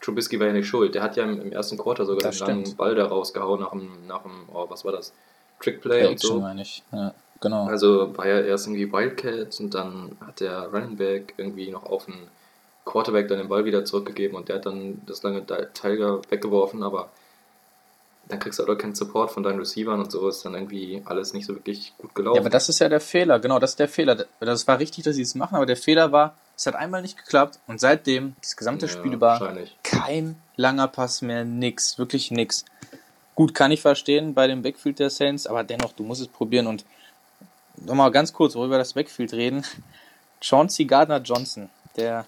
Trubisky war ja nicht schuld. Der hat ja im, im ersten Quarter sogar das den langen Ball da rausgehauen nach dem, nach dem oh, was war das? Trickplay und so. meine ich. Ja, genau. Also war ja erst irgendwie Wildcat und dann hat der Running Back irgendwie noch auf den Quarterback dann den Ball wieder zurückgegeben und der hat dann das lange Tiger weggeworfen, aber dann kriegst du auch keinen Support von deinen Receivern und so ist dann irgendwie alles nicht so wirklich gut gelaufen. Ja, aber das ist ja der Fehler, genau, das ist der Fehler. Das war richtig, dass sie es machen, aber der Fehler war, es hat einmal nicht geklappt und seitdem, das gesamte ja, Spiel über, kein langer Pass mehr, nix, wirklich nix. Gut, kann ich verstehen bei dem Backfield der Saints, aber dennoch, du musst es probieren und nochmal ganz kurz über das Backfield reden. Chauncey Gardner-Johnson, der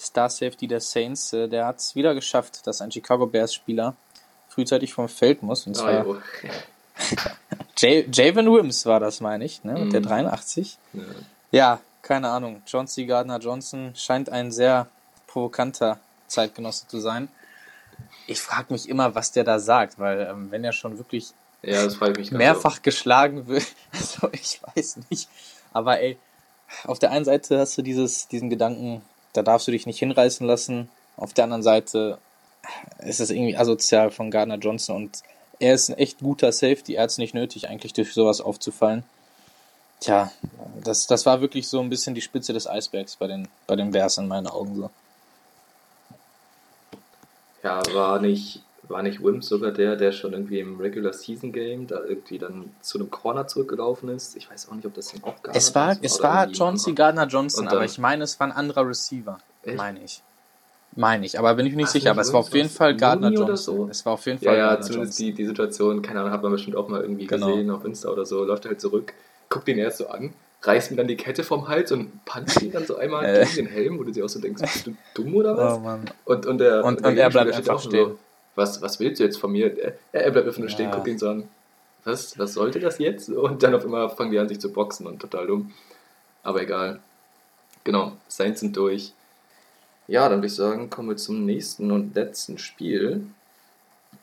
Star Safety der Saints, äh, der hat es wieder geschafft, dass ein Chicago Bears Spieler frühzeitig vom Feld muss. Und zwar oh, Javen Wims war das, meine ich, ne? mit der 83. Mhm. Ja. ja, keine Ahnung. John C. Gardner Johnson scheint ein sehr provokanter Zeitgenosse zu sein. Ich frage mich immer, was der da sagt, weil ähm, wenn er schon wirklich Ja, mehrfach so. geschlagen wird. Also ich weiß nicht. Aber ey, auf der einen Seite hast du dieses, diesen Gedanken, da darfst du dich nicht hinreißen lassen. Auf der anderen Seite ist es irgendwie asozial von Gardner Johnson und er ist ein echt guter Safety. Er hat es nicht nötig, eigentlich durch sowas aufzufallen. Tja, das, das war wirklich so ein bisschen die Spitze des Eisbergs bei den, bei den Bears in meinen Augen so. Ja, war nicht, war nicht Wims sogar der, der schon irgendwie im Regular Season Game da irgendwie dann zu einem Corner zurückgelaufen ist? Ich weiß auch nicht, ob das dann auch Gardner Es war, es war John C. Gardner Johnson, aber ich meine, es war ein anderer Receiver. Echt? Meine ich. Meine ich, aber bin ich mir nicht Ach, sicher. Aber es war auf jeden Fall Gardner Johnson. So? Es war auf jeden Fall. Ja, ja zumindest die, die Situation, keine Ahnung, hat man bestimmt auch mal irgendwie genau. gesehen auf Insta oder so. Läuft er halt zurück, guckt ihn erst so an, reißt mir dann die Kette vom Hals und puncht ihn dann so einmal äh. gegen den Helm, wo du dir auch so denkst, bist du dumm oder was? Oh, Mann. Und, und, der, und, der und er bleibt einfach stehen. So, was, was willst du jetzt von mir? Er, er bleibt einfach nur stehen, ja. guckt ihn so an. Was, was sollte das jetzt? Und dann auf einmal fangen die an, sich zu boxen und total dumm. Aber egal. Genau, Saints sind durch. Ja, dann würde ich sagen, kommen wir zum nächsten und letzten Spiel.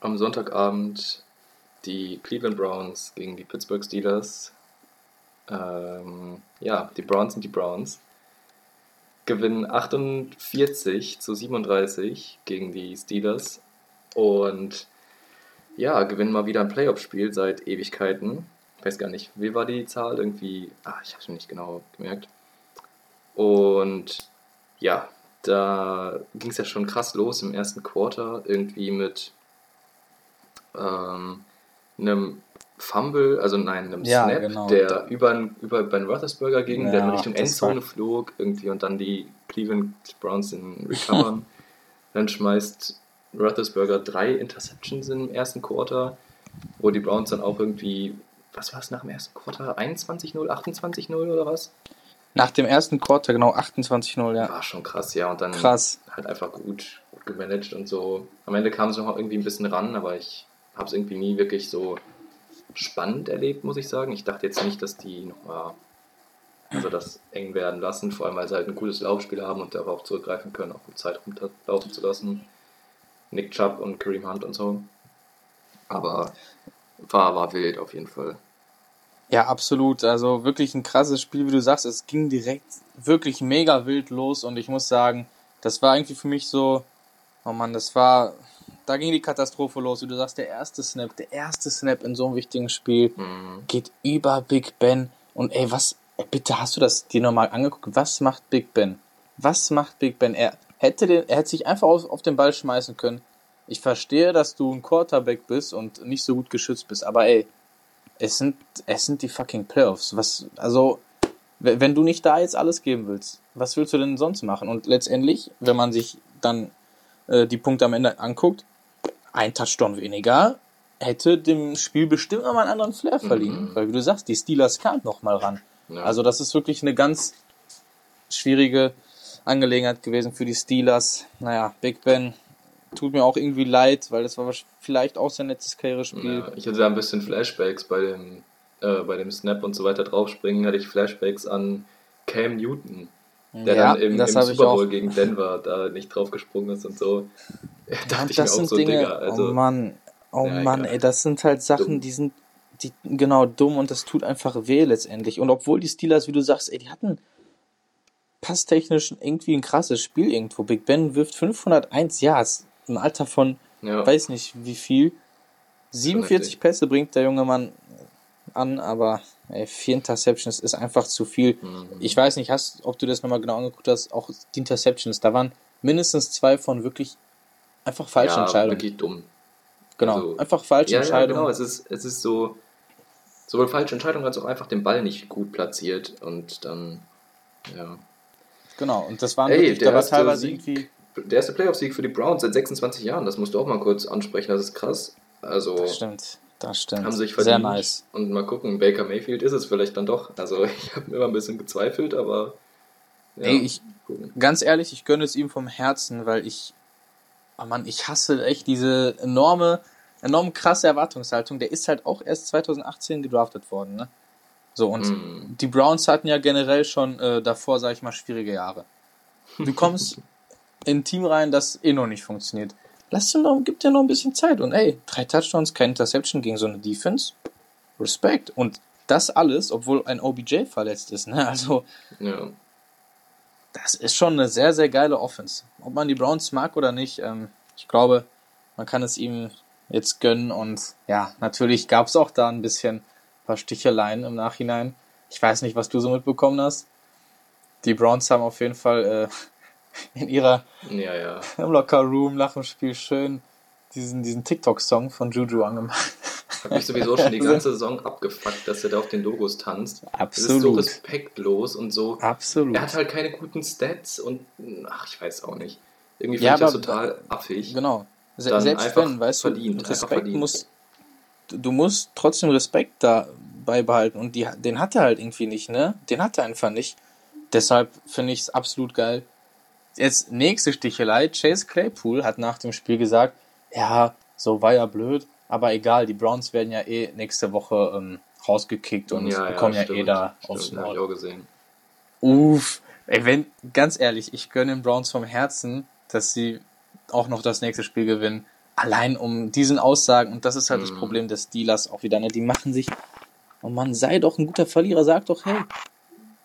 Am Sonntagabend die Cleveland Browns gegen die Pittsburgh Steelers. Ähm, ja, die Browns sind die Browns. Gewinnen 48 zu 37 gegen die Steelers. Und ja, gewinnen mal wieder ein Playoff-Spiel seit Ewigkeiten. Ich weiß gar nicht, wie war die Zahl? Irgendwie, ah, ich habe es nicht genau gemerkt. Und ja, da ging es ja schon krass los im ersten Quarter, irgendwie mit ähm, einem Fumble, also nein, einem ja, Snap, genau. der über, über Ben Roethlisberger ging, ja, der in Richtung Endzone flog irgendwie und dann die Cleveland Browns in recovern. dann schmeißt Roethlisberger drei Interceptions im ersten Quarter, wo die Browns dann auch irgendwie, was war es nach dem ersten Quarter? 21-0, 28-0 oder was? Nach dem ersten Quarter, genau 28-0, ja. War schon krass, ja. Und dann krass. halt einfach gut, gut gemanagt und so. Am Ende kam es noch irgendwie ein bisschen ran, aber ich habe es irgendwie nie wirklich so spannend erlebt, muss ich sagen. Ich dachte jetzt nicht, dass die nochmal also das eng werden lassen, vor allem weil sie halt ein gutes Laufspiel haben und darauf zurückgreifen können, auch gut Zeit rumlaufen zu lassen. Nick Chubb und Kareem Hunt und so. Aber war, war wild auf jeden Fall. Ja, absolut. Also wirklich ein krasses Spiel, wie du sagst. Es ging direkt wirklich mega wild los und ich muss sagen, das war irgendwie für mich so, oh Mann, das war, da ging die Katastrophe los. Wie du sagst, der erste Snap, der erste Snap in so einem wichtigen Spiel mhm. geht über Big Ben. Und ey, was, bitte hast du das dir nochmal angeguckt? Was macht Big Ben? Was macht Big Ben? Er hätte, den, er hätte sich einfach auf, auf den Ball schmeißen können. Ich verstehe, dass du ein Quarterback bist und nicht so gut geschützt bist, aber ey, es sind, es sind die fucking Playoffs. Was, also, wenn du nicht da jetzt alles geben willst, was willst du denn sonst machen? Und letztendlich, wenn man sich dann äh, die Punkte am Ende anguckt, ein Touchdown weniger hätte dem Spiel bestimmt nochmal einen anderen Flair verliehen. Mhm. Weil, wie du sagst, die Steelers kamen nochmal ran. Ja. Also, das ist wirklich eine ganz schwierige Angelegenheit gewesen für die Steelers. Naja, Big Ben tut mir auch irgendwie leid, weil das war vielleicht auch sein letztes Karrierespiel. Ja, ich hatte da ein bisschen Flashbacks bei dem, äh, bei dem Snap und so weiter draufspringen, hatte ich Flashbacks an Cam Newton, der ja, dann im, im Super Bowl gegen Denver da nicht draufgesprungen ist und so. Da dachte mir auch so, Dinge, Digga, also, oh Mann, oh ja, Mann, ey, das sind halt Sachen, dumm. die sind die, genau dumm und das tut einfach weh letztendlich. Und obwohl die Steelers, wie du sagst, ey, die hatten passtechnisch irgendwie ein krasses Spiel irgendwo. Big Ben wirft 501 Yards im Alter von, ja. weiß nicht wie viel. 47 Pässe bringt der junge Mann an, aber ey, vier Interceptions ist einfach zu viel. Mhm. Ich weiß nicht, hast, ob du das nochmal genau angeguckt hast, auch die Interceptions, da waren mindestens zwei von wirklich einfach falschen ja, Entscheidungen. wirklich dumm. Genau, also, einfach falsche ja, Entscheidungen. Ja, genau, es ist, es ist so, sowohl falsche Entscheidungen als auch einfach den Ball nicht gut platziert und dann, ja. Genau, und das waren Ey, wirklich, da war teilweise Sieg, irgendwie der erste Playoff-Sieg für die Browns seit 26 Jahren, das musst du auch mal kurz ansprechen, das ist krass. Also, das stimmt, das stimmt. Haben sich verdient. Sehr nice. Und mal gucken, Baker Mayfield ist es vielleicht dann doch. Also ich habe immer ein bisschen gezweifelt, aber. Ja, Ey, ich, ganz ehrlich, ich gönne es ihm vom Herzen, weil ich, oh Mann, ich hasse echt diese enorme, enorm krasse Erwartungshaltung. Der ist halt auch erst 2018 gedraftet worden, ne? So, und mm. die Browns hatten ja generell schon äh, davor, sag ich mal, schwierige Jahre. Du kommst in ein Team rein, das eh noch nicht funktioniert. Lass ihm noch, gib dir noch ein bisschen Zeit. Und ey, drei Touchdowns, kein Interception gegen so eine Defense. Respekt. Und das alles, obwohl ein OBJ verletzt ist, ne? Also, Ja. Das ist schon eine sehr, sehr geile Offense. Ob man die Browns mag oder nicht, ähm, ich glaube, man kann es ihm jetzt gönnen. Und ja, natürlich gab es auch da ein bisschen ein paar Sticheleien im Nachhinein. Ich weiß nicht, was du so mitbekommen hast. Die Browns haben auf jeden Fall äh, in ihrer Ja, ja. im Locker Room nach dem Spiel schön diesen, diesen TikTok-Song von Juju angemacht. Hat mich sowieso schon die ganze Saison abgefuckt, dass er da auf den Logos tanzt. Das ist so Absolut. respektlos und so. Absolut. Er hat halt keine guten Stats und ach, ich weiß auch nicht. Irgendwie Ja, finde ich das total affig. Genau. Se Dann selbst wenn, weißt verdient, du, Respekt verdient. muss, du du musst trotzdem Respekt da beibehalten und die, den hat er halt irgendwie nicht, ne? Den hat er einfach nicht. Deshalb finde ich es absolut geil. Jetzt nächste Stichelei. Chase Claypool hat nach dem Spiel gesagt, ja, so war ja blöd, aber egal, die Browns werden ja eh nächste Woche ähm, rausgekickt und bekommen ja, eh stimmt, da aufs hab ich Maul. auch gesehen. Uff, ey, wenn, ganz ehrlich, ich gönne den Browns vom Herzen, dass sie auch noch das nächste Spiel gewinnen. Allein um diesen Aussagen, und das ist halt das Mhm. Problem des Steelers auch wieder, ne? Die machen sich, oh Mann, sei doch ein guter Verlierer, sag doch, hey,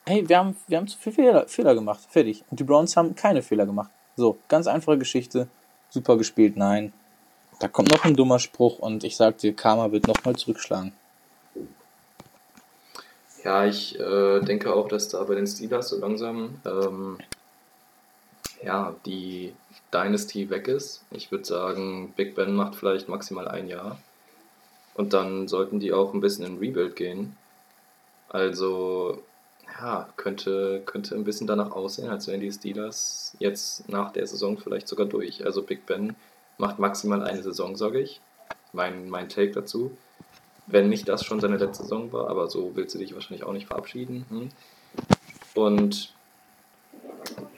hey, wir haben, wir haben zu viele Fehler, Fehler gemacht, fertig. Und die Browns haben keine Fehler gemacht. So, ganz einfache Geschichte, super gespielt, nein. Da kommt noch ein dummer Spruch und ich sag dir, Karma wird nochmal zurückschlagen. Ja, ich äh, denke auch, dass da bei den Steelers so langsam ähm, ja, die Dynasty weg ist. Ich würde sagen, Big Ben macht vielleicht maximal ein Jahr. Und dann sollten die auch ein bisschen in Rebuild gehen. Also, ja, könnte, könnte ein bisschen danach aussehen, als wären die Steelers jetzt nach der Saison vielleicht sogar durch. Also Big Ben macht maximal eine Saison, sage ich. Mein, mein Take dazu. Wenn nicht das schon seine letzte Saison war, aber so willst du dich wahrscheinlich auch nicht verabschieden. Hm? Und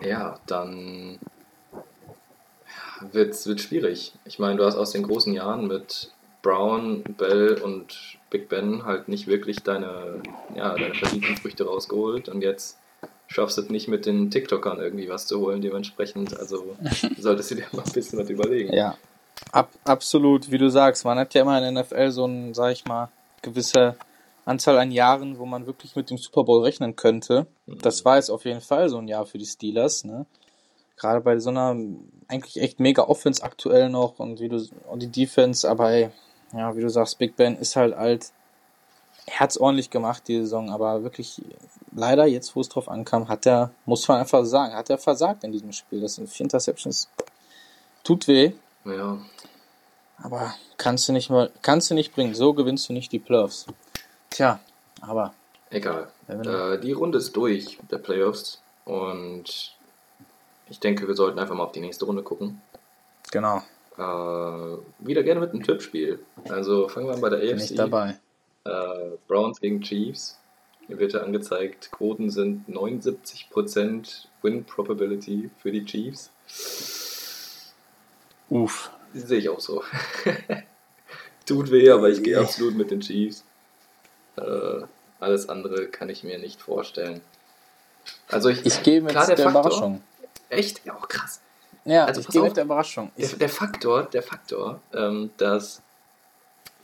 ja, dann wird es schwierig. Ich meine, du hast aus den großen Jahren mit Brown, Bell und Big Ben halt nicht wirklich deine, ja, deine verdienten Früchte rausgeholt und jetzt schaffst du es nicht mit den TikTokern irgendwie was zu holen. Dementsprechend, also solltest du dir mal ein bisschen was überlegen. Ja, ab, absolut, wie du sagst. Man hat ja immer in der NFL so ein, sag ich mal, gewisse Anzahl an Jahren, wo man wirklich mit dem Super Bowl rechnen könnte. Das war jetzt auf jeden Fall so ein Jahr für die Steelers, ne? Gerade bei so einer eigentlich echt mega Offense aktuell noch und wie du und die Defense, aber ey, ja, wie du sagst, Big Ben ist halt alt. Er hat's ordentlich gemacht die Saison, aber wirklich leider jetzt, wo es drauf ankam, hat er, muss man einfach sagen, hat er versagt in diesem Spiel. Das sind vier Interceptions. Tut weh. Ja, Aber kannst du nicht mal, kannst du nicht bringen. So gewinnst du nicht die Playoffs. Tja, aber egal. Äh, die Runde ist durch der Playoffs und ich denke, wir sollten einfach mal auf die nächste Runde gucken. genau, Äh, wieder gerne mit einem Tippspiel. Also fangen wir an bei der bin AFC. ich dabei. Äh, Browns gegen Chiefs. Hier wird ja angezeigt, Quoten sind 79% Win Probability für die Chiefs. Uff. Sehe ich auch so. Tut weh, aber ich gehe absolut mit den Chiefs. Äh, alles andere kann ich mir nicht vorstellen. Also ich, Ich gehe mit klar, der, der Faktor- Überraschung. Echt? Ja, auch krass. Ja, Also ich gehe auf. mit der Überraschung. Der, der Faktor, der Faktor, ähm, dass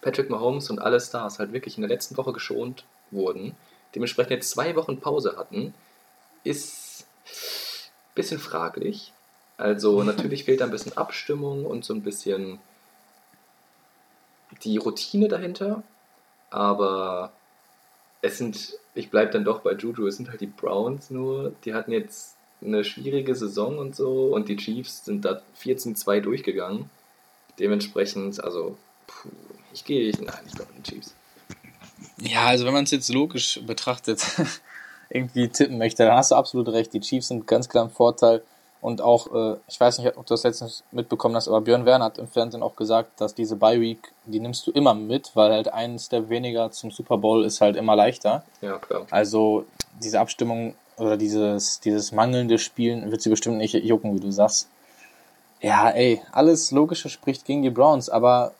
Patrick Mahomes und alle Stars halt wirklich in der letzten Woche geschont wurden, dementsprechend jetzt zwei Wochen Pause hatten, ist ein bisschen fraglich. Also natürlich fehlt da ein bisschen Abstimmung und so ein bisschen die Routine dahinter, aber es sind, ich bleibe dann doch bei Juju, es sind halt die Browns nur, die hatten jetzt eine schwierige Saison und so und die Chiefs sind da 14-2 durchgegangen. Dementsprechend, also, puh, ich gehe, ich, nein, ich glaube die Chiefs. ja, also wenn man es jetzt logisch betrachtet, irgendwie tippen möchte, dann hast du absolut recht. Die Chiefs sind ganz klar im Vorteil. Und auch, äh, ich weiß nicht, ob du das letztens mitbekommen hast, aber Björn Werner hat im Fernsehen auch gesagt, dass diese Bye Week, die nimmst du immer mit, weil halt eins der weniger zum Super Bowl ist halt immer leichter. Ja, klar. Also diese Abstimmung oder dieses, dieses mangelnde Spielen wird sie bestimmt nicht jucken, wie du sagst. Ja, ey, alles Logische spricht gegen die Browns, aber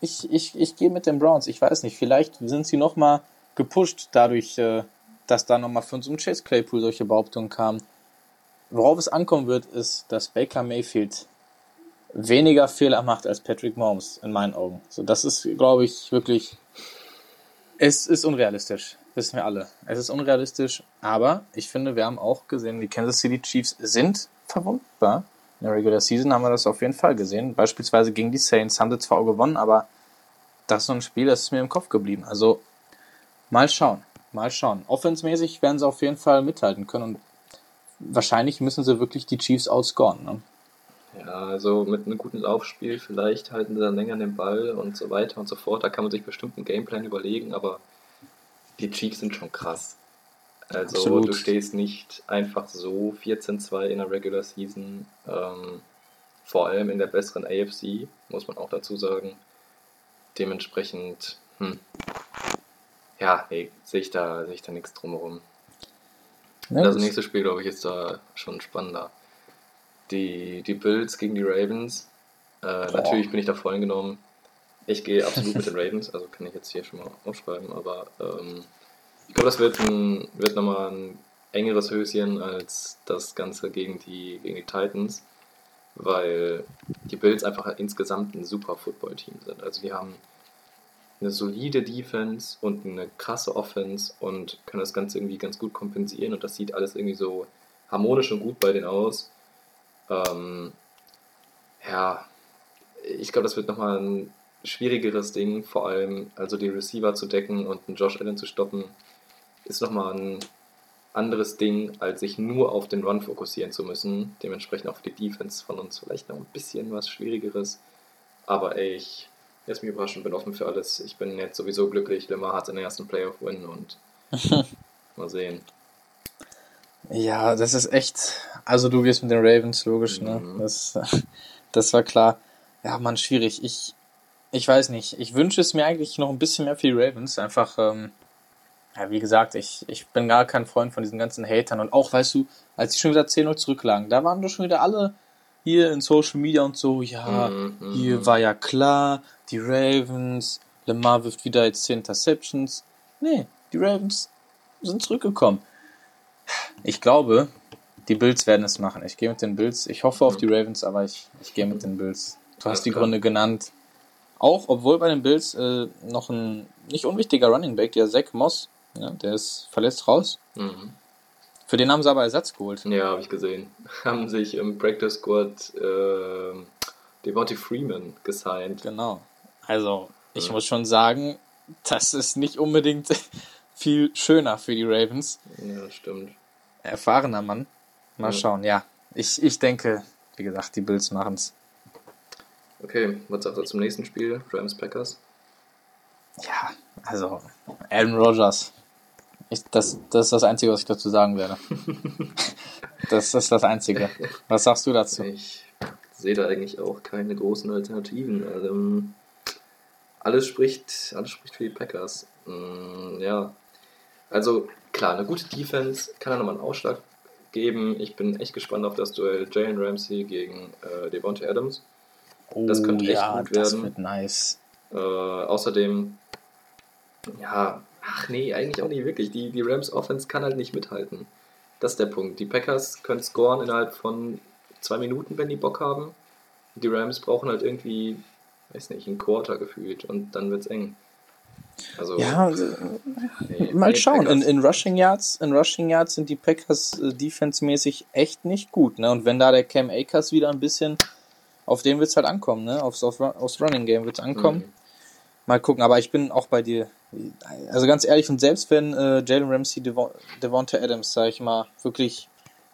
ich, ich, ich gehe mit den Browns. Ich weiß nicht, vielleicht sind sie nochmal gepusht dadurch, äh, dass da nochmal von so einem Chase Claypool solche Behauptungen kamen. Worauf es ankommen wird, ist, dass Baker Mayfield weniger Fehler macht als Patrick Mahomes, in meinen Augen. So, das ist, glaube ich, wirklich. Es ist unrealistisch, wissen wir alle. Es ist unrealistisch, aber ich finde, wir haben auch gesehen, die Kansas City Chiefs sind verwundbar. In der Regular Season haben wir das auf jeden Fall gesehen. Beispielsweise gegen die Saints haben sie zwar auch gewonnen, aber das ist so ein Spiel, das ist mir im Kopf geblieben. Also mal schauen, mal schauen. Offensmäßig werden sie auf jeden Fall mithalten können und wahrscheinlich müssen sie wirklich die Chiefs outscoren. Ne? Ja, also mit einem guten Laufspiel, vielleicht halten sie dann länger den Ball und so weiter und so fort. Da kann man sich bestimmt einen Gameplan überlegen, aber die Chiefs sind schon krass. Also Absolut. du stehst nicht einfach so 14-2 in der Regular Season. Ähm, vor allem in der besseren AFC, muss man auch dazu sagen. Dementsprechend, hm, ja, nee, sehe ich da, sehe ich da nichts drumherum. Ja, das nächste Spiel, glaube ich, ist da schon spannender. Die, die Bills gegen die Ravens. Äh, natürlich bin ich da vorhin genommen. Ich gehe absolut mit den Ravens, also kann ich jetzt hier schon mal aufschreiben, aber ähm, ich glaube, das wird, ein, wird nochmal ein engeres Höschen als das Ganze gegen die, gegen die Titans, weil die Bills einfach insgesamt ein super Football-Team sind. Also die haben eine solide Defense und eine krasse Offense und können das Ganze irgendwie ganz gut kompensieren und das sieht alles irgendwie so harmonisch und gut bei denen aus. Ähm, ja, ich glaube, das wird nochmal ein schwierigeres Ding, vor allem also die Receiver zu decken und einen Josh Allen zu stoppen, ist nochmal ein anderes Ding, als sich nur auf den Run fokussieren zu müssen. Dementsprechend auch für die Defense von uns vielleicht noch ein bisschen was Schwierigeres. Aber ey, ich Lass mich überraschen, bin offen für alles. Ich bin jetzt sowieso glücklich. Lemar hat seinen ersten Playoff-Win und mal sehen. Ja, das ist echt. Also, du wirst mit den Ravens, logisch, ne? mhm. Das, das war klar. Ja, man, schwierig. Ich, ich weiß nicht. Ich wünsche es mir eigentlich noch ein bisschen mehr für die Ravens. Einfach, ähm, ja, wie gesagt, ich, ich bin gar kein Freund von diesen ganzen Hatern. Und auch, weißt du, als die schon wieder 10-0 zurücklagen, da waren doch schon wieder alle hier in Social Media und so, ja, mhm, hier mhm. war ja klar, die Ravens, Lamar wirft wieder jetzt 10 Interceptions. Nee, die Ravens sind zurückgekommen. Ich glaube, die Bills werden es machen. Ich gehe mit den Bills. Ich hoffe auf die mhm. Ravens, aber ich, ich gehe mit den Bills. Du hast die Gründe genannt. Auch, obwohl bei den Bills äh, noch ein nicht unwichtiger Running Back, der Zach Moss, ja, der ist verletzt raus. Mhm. Für den haben sie aber Ersatz geholt. Ja, habe ich gesehen. Haben sich im Practice Squad äh, Devontae Freeman gesigned. Genau. Also, ich ja. muss schon sagen, das ist nicht unbedingt viel schöner für die Ravens. Ja, stimmt. Erfahrener Mann. Mal ja. schauen, ja. Ich, ich denke, wie gesagt, die Bills machen es. Okay, was sagt er zum nächsten Spiel? Rams Packers? Ja, also Aaron Rodgers. Ich, das, das ist das Einzige, was ich dazu sagen werde. das ist das Einzige. Was sagst du dazu? Ich sehe da eigentlich auch keine großen Alternativen. Also, alles spricht, alles spricht für die Packers. Mm, ja, also klar, eine gute Defense kann da nochmal einen Ausschlag geben. Ich bin echt gespannt auf das Duell Jalen Ramsey gegen äh, Devontae Adams. Oh, das könnte echt ja, gut werden. Das wird nice. Äh, außerdem, ja, Ach nee, eigentlich auch nicht wirklich. Die, die Rams Offense kann halt nicht mithalten. Das ist der Punkt. Die Packers können scoren innerhalb von zwei Minuten, wenn die Bock haben. Die Rams brauchen halt irgendwie, weiß nicht, ein Quarter gefühlt und dann wird's eng. Also, ja, nee, mal schauen. In, in, Rushing Yards, in Rushing Yards sind die Packers äh, defensemäßig echt nicht gut. Ne? Und wenn da der Cam Akers wieder ein bisschen, auf den wird es halt ankommen, ne? Aufs, auf, aufs Running Game wird es ankommen. Mhm. Mal gucken, aber ich bin auch bei dir. Also ganz ehrlich, und selbst wenn äh, Jalen Ramsey Devon Devonta Adams, sag ich mal, wirklich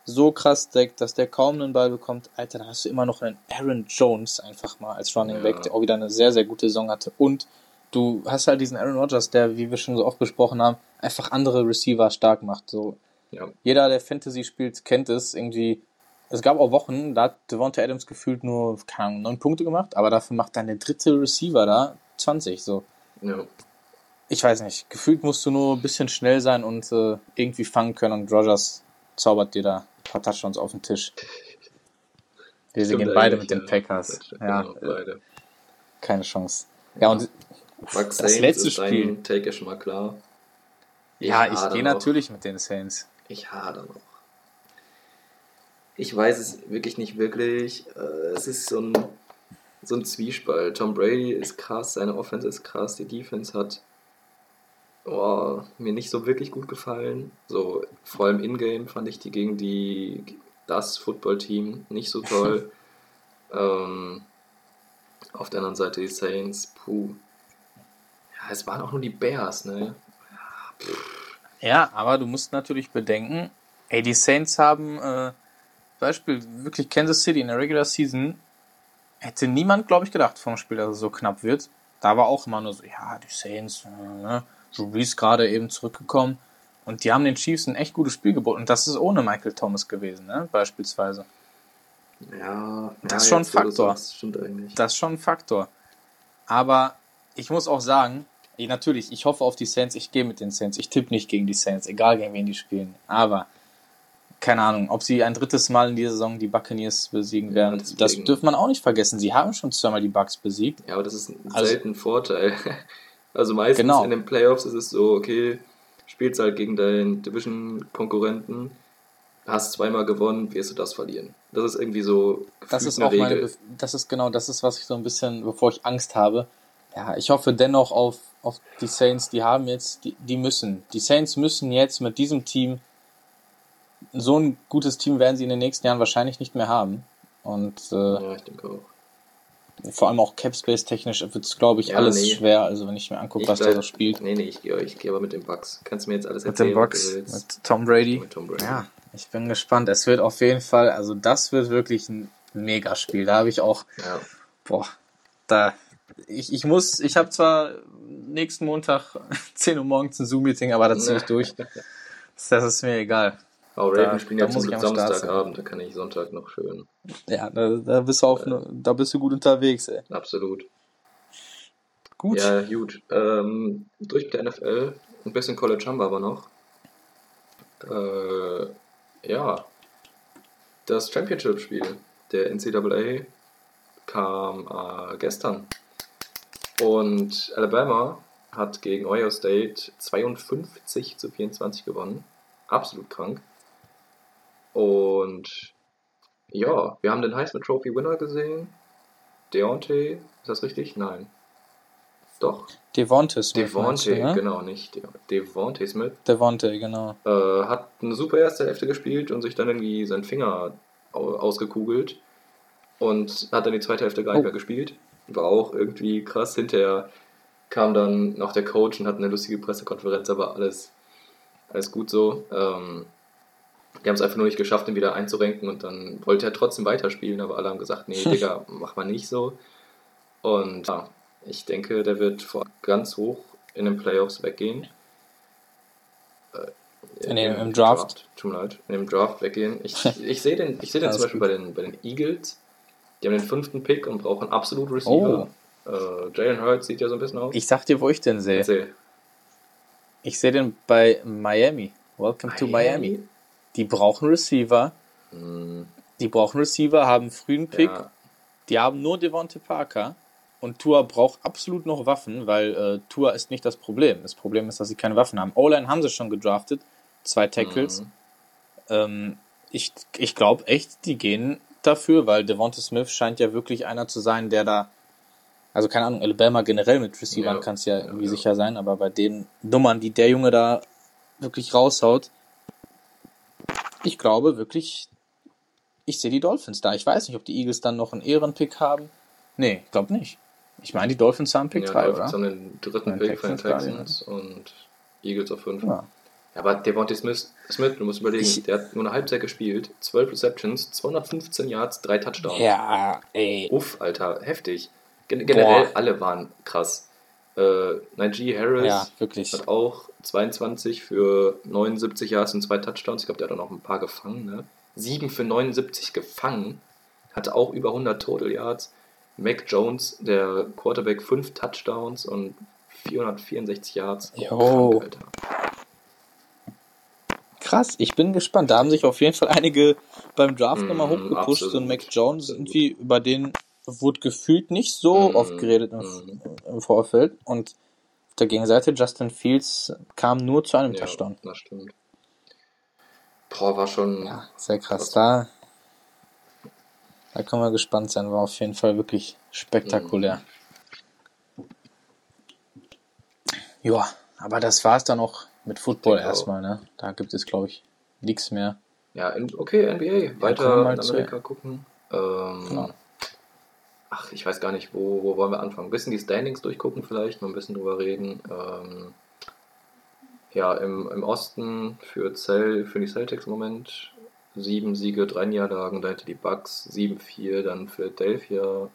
so krass deckt, dass der kaum einen Ball bekommt, Alter, dann hast du immer noch einen Aaron Jones einfach mal als Running Back, ja. der auch wieder eine sehr, sehr gute Saison hatte. Und du hast halt diesen Aaron Rodgers, der, wie wir schon so oft besprochen haben, einfach andere Receiver stark macht. So. Ja. Jeder, der Fantasy spielt, kennt es irgendwie. Es gab auch Wochen, da hat Devonta Adams gefühlt nur, keine Ahnung, neun Punkte gemacht, aber dafür macht dann der dritte Receiver da 20. So. Ja. Ich weiß nicht. Gefühlt musst du nur ein bisschen schnell sein und äh, irgendwie fangen können und Rogers zaubert dir da ein paar Touchdowns auf den Tisch. Wir Stimmt gehen beide mit den ja. Packers. Ja, äh, keine Chance. Ja, und Max das Saints letzte Spiel. Take ist schon mal klar. Ich ja, ich gehe natürlich mit den Saints. Ich hader noch. Ich weiß es wirklich nicht wirklich. Äh, es ist so ein so ein Zwiespalt. Tom Brady ist krass, seine Offense ist krass, die Defense hat oh, mir nicht so wirklich gut gefallen. So, vor allem in-game fand ich die gegen die das Football-Team nicht so toll. ähm, auf der anderen Seite die Saints, puh. Ja, es waren auch nur die Bears, ne? Ja, aber du musst natürlich bedenken, ey, die Saints haben, äh, Beispiel, wirklich Kansas City in der Regular Season, hätte niemand, glaube ich, gedacht vom Spiel, dass es so knapp wird. Da war auch immer nur so, ja, die Saints, äh, ne? Drew Brees gerade eben zurückgekommen. Und die haben den Chiefs ein echt gutes Spiel geboten. Und das ist ohne Michael Thomas gewesen, ne? beispielsweise. Ja, das ist schon ein Faktor. Das stimmt eigentlich. Das ist schon ein Faktor. Aber ich muss auch sagen, ich, natürlich, ich hoffe auf die Saints, ich gehe mit den Saints. Ich tippe nicht gegen die Saints, egal gegen wen die spielen. Aber keine Ahnung, ob sie ein drittes Mal in dieser Saison die Buccaneers besiegen werden, ja, das dürfte man auch nicht vergessen. Sie haben schon zweimal die Bucks besiegt. Ja, aber das ist ein also, selten Vorteil. Also meistens genau. in den Playoffs ist es so, okay, spielst halt gegen deinen Division-Konkurrenten, hast zweimal gewonnen, wirst du das verlieren. Das ist irgendwie so das ist auch Regel. Meine, das ist genau, das ist, was ich so ein bisschen, bevor ich Angst habe. Ja, ich hoffe dennoch auf, auf die Saints, die haben jetzt, die, die müssen, die Saints müssen jetzt mit diesem Team, so ein gutes Team werden sie in den nächsten Jahren wahrscheinlich nicht mehr haben. Und äh, ja, ich denke auch vor allem auch Capspace technisch wird es, glaube ich, ja, alles nee. schwer. Also wenn ich mir angucke, was bleib, da so spielt. Nee, nee, ich gehe ich geh aber mit den Bugs. Kannst du mir jetzt alles erzählen? Mit den Bugs, mit Tom Brady. Mit Tom Brady. Ja, ich bin gespannt. Es wird auf jeden Fall, also das wird wirklich ein Megaspiel. Da habe ich auch, ja. boah, da, ich, ich muss, ich habe zwar nächsten Montag 10 Uhr morgens ein Zoom-Meeting, aber da ziehe ich durch. Das ist mir egal. Aber Raven da, spielen ja zum Samstagabend, da kann ich Sonntag noch schön. Ja, da, da bist du auf, äh, da bist du gut unterwegs, ey. Absolut. Gut. Ja, gut. Ähm, durch mit der NFL, ein bisschen College haben wir aber noch. Äh, ja, das Championship-Spiel der NCAA kam äh, gestern. Und Alabama hat gegen Ohio State 52 zu 24 gewonnen. Absolut krank. Und ja, wir haben den Heisman Trophy Winner gesehen. Deontay, ist das richtig? Nein. Doch. Devonte Smith. Devonte, ne? genau, nicht Devonte Smith. Devonte, genau. Äh, hat eine super erste Hälfte gespielt und sich dann irgendwie seinen Finger ausgekugelt und hat dann die zweite Hälfte gar nicht oh. mehr gespielt. War auch irgendwie krass. Hinterher kam dann noch der Coach und hat eine lustige Pressekonferenz, aber alles, alles gut so. Ähm, die haben es einfach nur nicht geschafft, ihn wieder einzurenken und dann wollte er trotzdem weiterspielen, aber alle haben gesagt, nee, Digga, mach mal nicht so. Und ja, ich denke, der wird vor ganz hoch in den Playoffs weggehen. Äh, in dem, Im Draft. Draft. Tut mir leid. In dem Draft weggehen. Ich, ich sehe den, ich seh den zum Beispiel bei den, bei den Eagles. Die haben den fünften Pick und brauchen absolut Receiver. Oh. Äh, Jalen Hurts sieht ja so ein bisschen aus. Ich sag dir, wo ich den sehe. Ich sehe den bei Miami. Welcome Miami? to Miami. Die brauchen Receiver. Mhm. Die brauchen Receiver, haben frühen Pick. Ja. Die haben nur Devonte Parker. Und Tua braucht absolut noch Waffen, weil äh, Tua ist nicht das Problem. Das Problem ist, dass sie keine Waffen haben. O-Line haben sie schon gedraftet. Zwei Tackles. Mhm. Ähm, ich ich glaube echt, die gehen dafür, weil Devonta Smith scheint ja wirklich einer zu sein, der da. Also keine Ahnung, Alabama generell mit Receivern ja. kann es ja irgendwie ja. sicher sein, aber bei den Nummern, die der Junge da wirklich raushaut, ich glaube wirklich, ich sehe die Dolphins da. Ich weiß nicht, ob die Eagles dann noch einen Ehrenpick haben. Nee, ich glaube nicht. Ich meine, die Dolphins haben Pick ja, 3, oder? haben den dritten Pick von den Texans und Eagles auf 5. Ja. Ja, aber Devontae Smith, Smith, du musst überlegen, ich, der hat nur eine Halbzeit gespielt, 12 Receptions, 215 Yards, 3 Touchdowns. Ja, ey. Uff, Alter, heftig. Gen generell Boah. alle waren krass. Äh, Najee Harris ja, wirklich. hat auch 22 für 79 Yards und 2 Touchdowns. Ich glaube, der hat auch noch ein paar gefangen. Ne? 7 für 79 gefangen. Hatte auch über 100 Total Yards. Mac Jones, der Quarterback, 5 Touchdowns und 464 Yards. Jo. Krank, Krass, ich bin gespannt. Da haben sich auf jeden Fall einige beim Draft mm, nochmal hochgepusht. Ein Mac Jones, irgendwie über den wurde gefühlt nicht so mm, oft geredet im, mm. im, Vorfeld. Und auf der Gegenseite, Justin Fields kam nur zu einem ja, Touchdown. Das stimmt. Boah, war schon. Ja, sehr krass. Da Da können wir gespannt sein. War auf jeden Fall wirklich spektakulär. Mhm. Ja, aber das war es dann auch mit Football erstmal. Ne? Da gibt es, glaube ich, nichts mehr. Ja, okay, NBA. Weiter in Amerika gucken. Ähm, genau. Ach, ich weiß gar nicht, wo, wo wollen wir anfangen? Ein bisschen die Standings durchgucken vielleicht, mal ein bisschen drüber reden. Ähm, ja, im, im Osten für, Cell, für die Celtics im Moment sieben Siege, drei Niederlagen, dahinter die Bucks 7-4, dann Philadelphia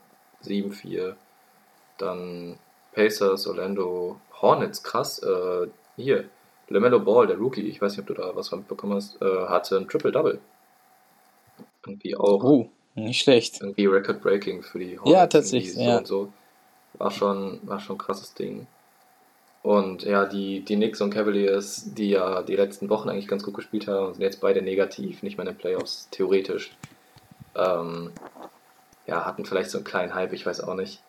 7-4, dann Pacers, Orlando, Hornets, krass, äh, hier, LaMelo Ball, der Rookie, ich weiß nicht, ob du da was mitbekommen hast, äh, hatte ein Triple-Double. Irgendwie auch. Oh, nicht schlecht. Irgendwie Record-Breaking für die Hornets. Ja, tatsächlich, so ja. Und so. War schon, war schon ein krasses Ding. Und ja, die, die Knicks und Cavaliers, die ja die letzten Wochen eigentlich ganz gut gespielt haben, sind jetzt beide negativ, nicht mehr in den Playoffs, theoretisch. Ähm, ja, hatten vielleicht so einen kleinen Hype, ich weiß auch nicht.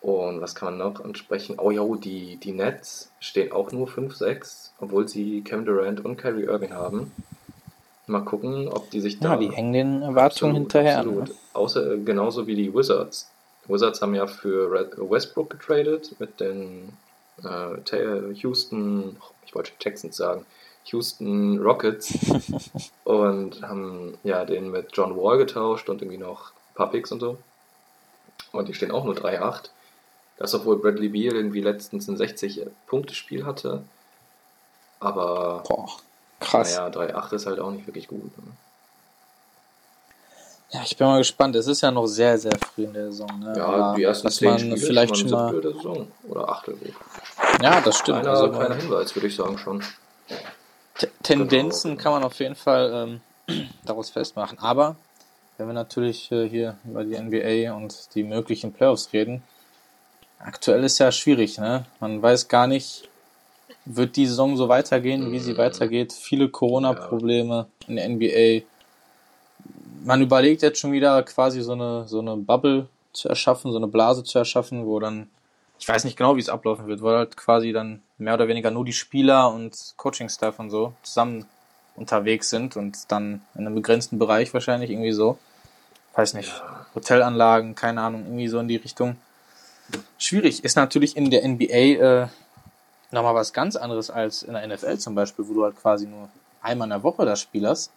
Und was kann man noch ansprechen? Oh ja, die, die Nets stehen auch nur 5-6, obwohl sie Kevin Durant und Kyrie Irving haben. Mal gucken, ob die sich da. Ja, die hängen den Erwartungen absolut, hinterher. Absolut. Ne? Außer, genauso wie die Wizards. Wizards haben ja für Westbrook getradet mit den äh, Houston, ich wollte Texans sagen, Houston Rockets und haben ja den mit John Wall getauscht und irgendwie noch ein paar Picks und so. Und die stehen auch nur 3-8. Das, obwohl Bradley Beal irgendwie letztens ein 60-Punkte-Spiel hatte. Aber. Boah, krass. Naja, 3-8 ist halt auch nicht wirklich gut. Ne? Ja, ich bin mal gespannt. Es ist ja noch sehr, sehr früh in der Saison. Ne? Ja, Aber die ersten zehn Spiele vielleicht schon mal der Saison. Oder Achtel. Ja, das stimmt. Kleiner, also, kleiner Hinweis, würde ich sagen schon. Tendenzen genau. kann man auf jeden Fall ähm, daraus festmachen. Aber wenn wir natürlich äh, hier über die NBA und die möglichen Playoffs reden, aktuell ist ja schwierig. Ne? Man weiß gar nicht, wird die Saison so weitergehen, wie sie mhm. weitergeht. Viele Corona-Probleme in der NBA man überlegt jetzt schon wieder quasi so eine, so eine Bubble zu erschaffen, so eine Blase zu erschaffen, wo dann, ich weiß nicht genau, wie es ablaufen wird, wo halt quasi dann mehr oder weniger nur die Spieler und Coaching-Staff und so zusammen unterwegs sind und dann in einem begrenzten Bereich wahrscheinlich irgendwie so. Weiß nicht, Hotelanlagen, keine Ahnung, irgendwie so in die Richtung. Schwierig. Ist natürlich in der NBA äh, nochmal was ganz anderes als in der NFL zum Beispiel, wo du halt quasi nur einmal in der Woche das Spiel hast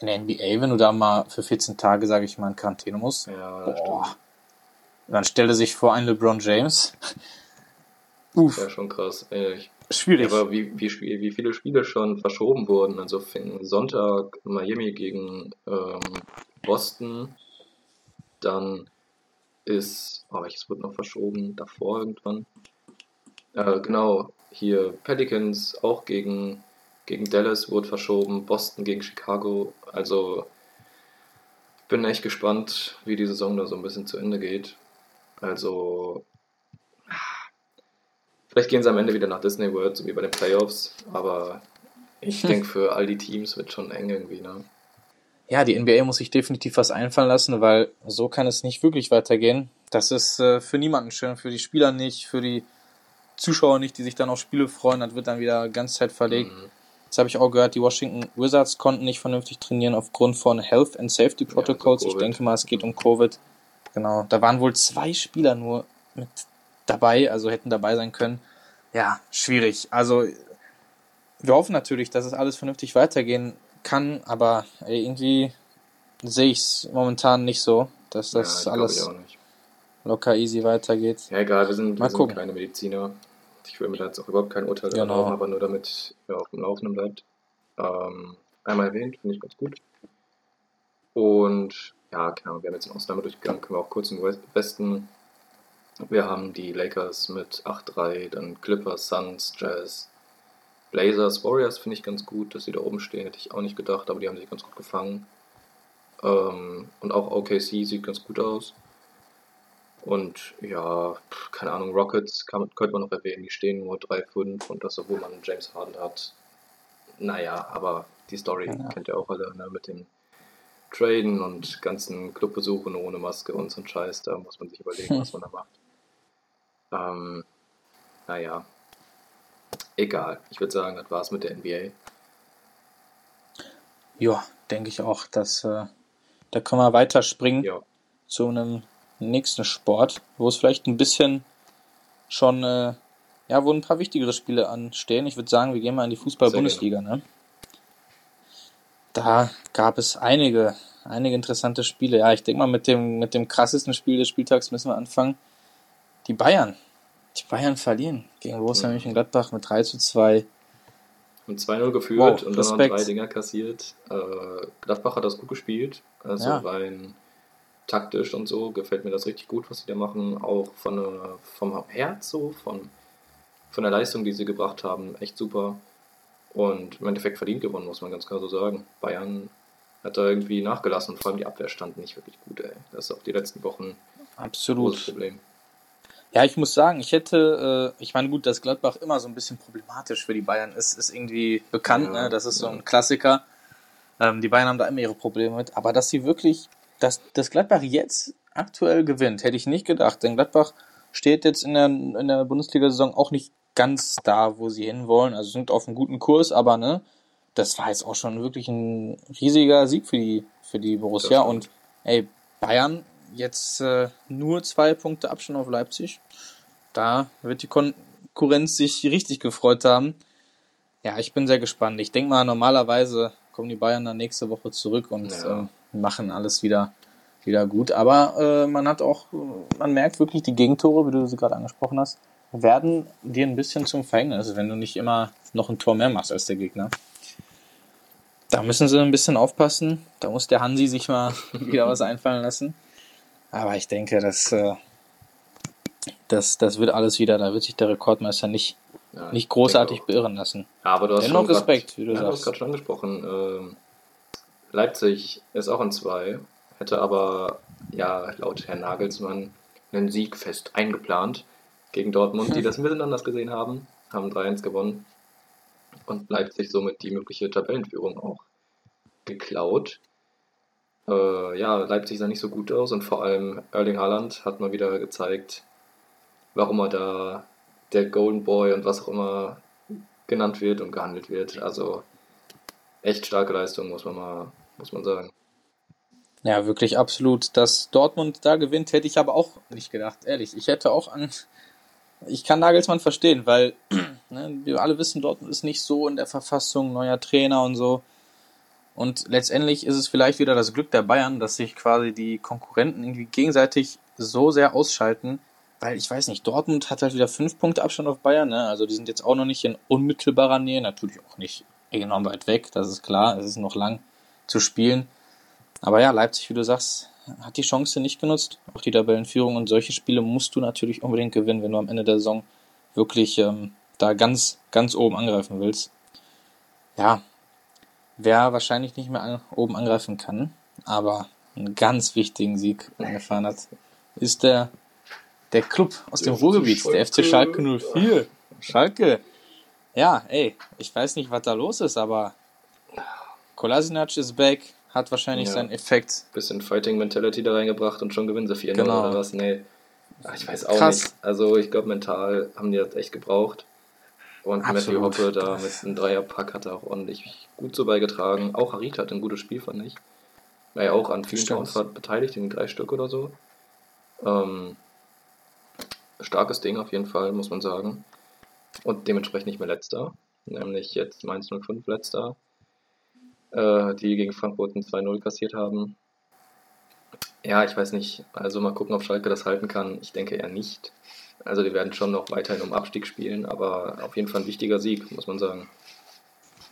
in der NBA, wenn du da mal für 14 Tage, sage ich mal, in Quarantäne musst. Ja, boah. Dann stelle sich vor einen LeBron James. Uff. Das wäre schon krass. Ey, Schwierig. Aber wie, wie, wie viele Spiele schon verschoben wurden. Also Sonntag Miami gegen ähm, Boston. Dann ist, oh, welches wird noch verschoben? Davor irgendwann. Äh, genau, hier Pelicans auch gegen gegen Dallas wurde verschoben, Boston gegen Chicago. Also ich bin echt gespannt, wie die Saison da so ein bisschen zu Ende geht. Also vielleicht gehen sie am Ende wieder nach Disney World, so wie bei den Playoffs, aber ich denke für all die Teams wird schon eng irgendwie, ne? Ja, die NBA muss sich definitiv was einfallen lassen, weil so kann es nicht wirklich weitergehen. Das ist äh, für niemanden schön, für die Spieler nicht, für die Zuschauer nicht, die sich dann auf Spiele freuen. Das wird dann wieder ganz Zeit verlegt. Mhm. Jetzt habe ich auch gehört, die Washington Wizards konnten nicht vernünftig trainieren aufgrund von Health and Safety Protocols. Ja, also ich denke mal, es geht um Covid. Genau. Da waren wohl zwei Spieler nur mit dabei, also hätten dabei sein können. Ja, schwierig. Also wir hoffen natürlich, dass es alles vernünftig weitergehen kann, aber ey, irgendwie sehe ich es momentan nicht so, dass das ja, alles locker easy weitergeht. Ja, egal, wir sind, Mal wir sind keine Mediziner. Ich will mir da jetzt auch überhaupt kein Urteil genau. Haben, aber nur damit ihr auf dem Laufenden bleibt. Ähm, einmal erwähnt, finde ich ganz gut. Und ja, genau, wir haben jetzt den Ausnahme durchgegangen, können wir auch kurz im Westen. Wir haben die Lakers mit 8-3, dann Clippers, Suns, Jazz, Blazers, Warriors finde ich ganz gut, dass sie da oben stehen, hätte ich auch nicht gedacht, aber die haben sich ganz gut gefangen. Ähm, und auch OKC sieht ganz gut aus. Und ja, keine Ahnung, Rockets kann, könnte man noch erwähnen, die stehen nur 3-5 und das, obwohl man James Harden hat. Naja, aber die Story ja. kennt ihr auch alle, ne, mit dem Traden und ganzen Clubbesuchen ohne Maske und so ein Scheiß, da muss man sich überlegen, hm. was man da macht. Ähm, naja, egal. Ich würde sagen, das war's mit der NBA. Ja, denke ich auch, dass äh, da können wir weiter springen Ja. zu einem nächsten Sport, wo es vielleicht ein bisschen schon, äh, ja, wo ein paar wichtigere Spiele anstehen. Ich würde sagen, wir gehen mal in die Fußball-Bundesliga, ne? Da gab es einige, einige interessante Spiele. Ja, ich denke mal, mit dem, mit dem krassesten Spiel des Spieltags müssen wir anfangen. Die Bayern. Die Bayern verlieren gegen Borussia Mhm. Mönchengladbach mit 3 zu 2. Haben 2-0 geführt Wow, und dann noch drei Dinger kassiert. Äh, Gladbach hat das gut gespielt. Also Ja. rein taktisch und so gefällt mir das richtig gut, was sie da machen. Auch von vom Herz so, von, von der Leistung, die sie gebracht haben. Echt super. Und im Endeffekt verdient gewonnen, muss man ganz klar so sagen. Bayern hat da irgendwie nachgelassen. Vor allem die Abwehr stand nicht wirklich gut, ey. Das ist auch die letzten Wochen ein großes Absolut. Problem. Ja, ich muss sagen, ich hätte, äh, ich meine, gut, dass Gladbach immer so ein bisschen problematisch für die Bayern ist, ist irgendwie bekannt, Ja, ne? Das ist so ja. ein Klassiker. Ähm, die Bayern haben da immer ihre Probleme mit. Aber dass sie wirklich, dass, dass Gladbach jetzt aktuell gewinnt, hätte ich nicht gedacht. Denn Gladbach steht jetzt in der, in der Bundesliga-Saison auch nicht ganz da, wo sie hinwollen. Also sind auf einem guten Kurs, aber ne, das war jetzt auch schon wirklich ein riesiger Sieg für die, für die Borussia. Und ey, Bayern jetzt äh, nur zwei Punkte Abstand auf Leipzig. Da wird die Konkurrenz sich richtig gefreut haben. Ja, ich bin sehr gespannt. Ich denke mal, normalerweise kommen die Bayern dann nächste Woche zurück und Ja. ähm, machen alles wieder, wieder gut. Aber äh, man hat auch, man merkt wirklich, die Gegentore, wie du sie gerade angesprochen hast, werden dir ein bisschen zum Verhängnis, wenn du nicht immer noch ein Tor mehr machst als der Gegner. Da müssen sie ein bisschen aufpassen. Da muss der Hansi sich mal wieder was einfallen lassen. Aber ich denke, das, äh, das, das wird alles wieder. Da wird sich der Rekordmeister nicht, Ja, nicht ich großartig beirren lassen. Ja, aber du hast Dennoch schon grad- Respekt, wie du ja, Du hast sagst. gerade schon angesprochen. Ähm, Leipzig ist auch in zwei, hätte aber ja laut Herrn Nagelsmann einen Sieg fest eingeplant gegen Dortmund, die das ein bisschen anders gesehen haben, haben 3-1 gewonnen und Leipzig somit die mögliche Tabellenführung auch geklaut. Äh, ja, Leipzig sah nicht so gut aus und vor allem Erling Haaland hat mal wieder gezeigt, warum er da der Golden Boy und was auch immer genannt wird und gehandelt wird. Also echt starke Leistung, muss man mal, muss man sagen. Ja, wirklich absolut. Dass Dortmund da gewinnt, hätte ich aber auch nicht gedacht. Ehrlich, ich hätte auch an. Ich kann Nagelsmann verstehen, weil ne, wir alle wissen, Dortmund ist nicht so in der Verfassung, neuer Trainer und so. Und letztendlich ist es vielleicht wieder das Glück der Bayern, dass sich quasi die Konkurrenten irgendwie gegenseitig so sehr ausschalten, weil ich weiß nicht, Dortmund hat halt wieder fünf Punkte Abstand auf Bayern, ne? Also die sind jetzt auch noch nicht in unmittelbarer Nähe, natürlich auch nicht enorm weit weg, das ist klar, es ist noch lang zu spielen. Aber ja, Leipzig, wie du sagst, hat die Chance nicht genutzt, auch die Tabellenführung und solche Spiele musst du natürlich unbedingt gewinnen, wenn du am Ende der Saison wirklich ähm, da ganz, ganz oben angreifen willst. Ja, wer wahrscheinlich nicht mehr an, oben angreifen kann, aber einen ganz wichtigen Sieg eingefahren hat, ist der, der Club aus dem Ruhrgebiet, der FC Schalke Schalke. 04. Schalke. Ja, ey, ich weiß nicht, was da los ist, aber Kolasinac ist back, hat wahrscheinlich Ja. seinen Effekt. Bisschen Fighting Mentality da reingebracht und schon gewinnen sie 4 Genau. oder was? Nee. Ach, ich weiß auch Krass. nicht. Also ich glaube, mental haben die das echt gebraucht. Und Matthew Absolut. Hoppe da mit einem Dreierpack hat er auch ordentlich gut so beigetragen. Auch Harit hat ein gutes Spiel, fand ich. War ja auch an vielen. Toren beteiligt, in drei Stück oder so. Ähm, starkes Ding auf jeden Fall, muss man sagen. Und dementsprechend nicht mehr letzter. Nämlich jetzt Mainz 05 letzter. Äh, die gegen Frankfurt ein 2-0 kassiert haben. Ja, ich weiß nicht. Also mal gucken, ob Schalke das halten kann. Ich denke eher nicht. Also die werden schon noch weiterhin um Abstieg spielen, aber auf jeden Fall ein wichtiger Sieg, muss man sagen.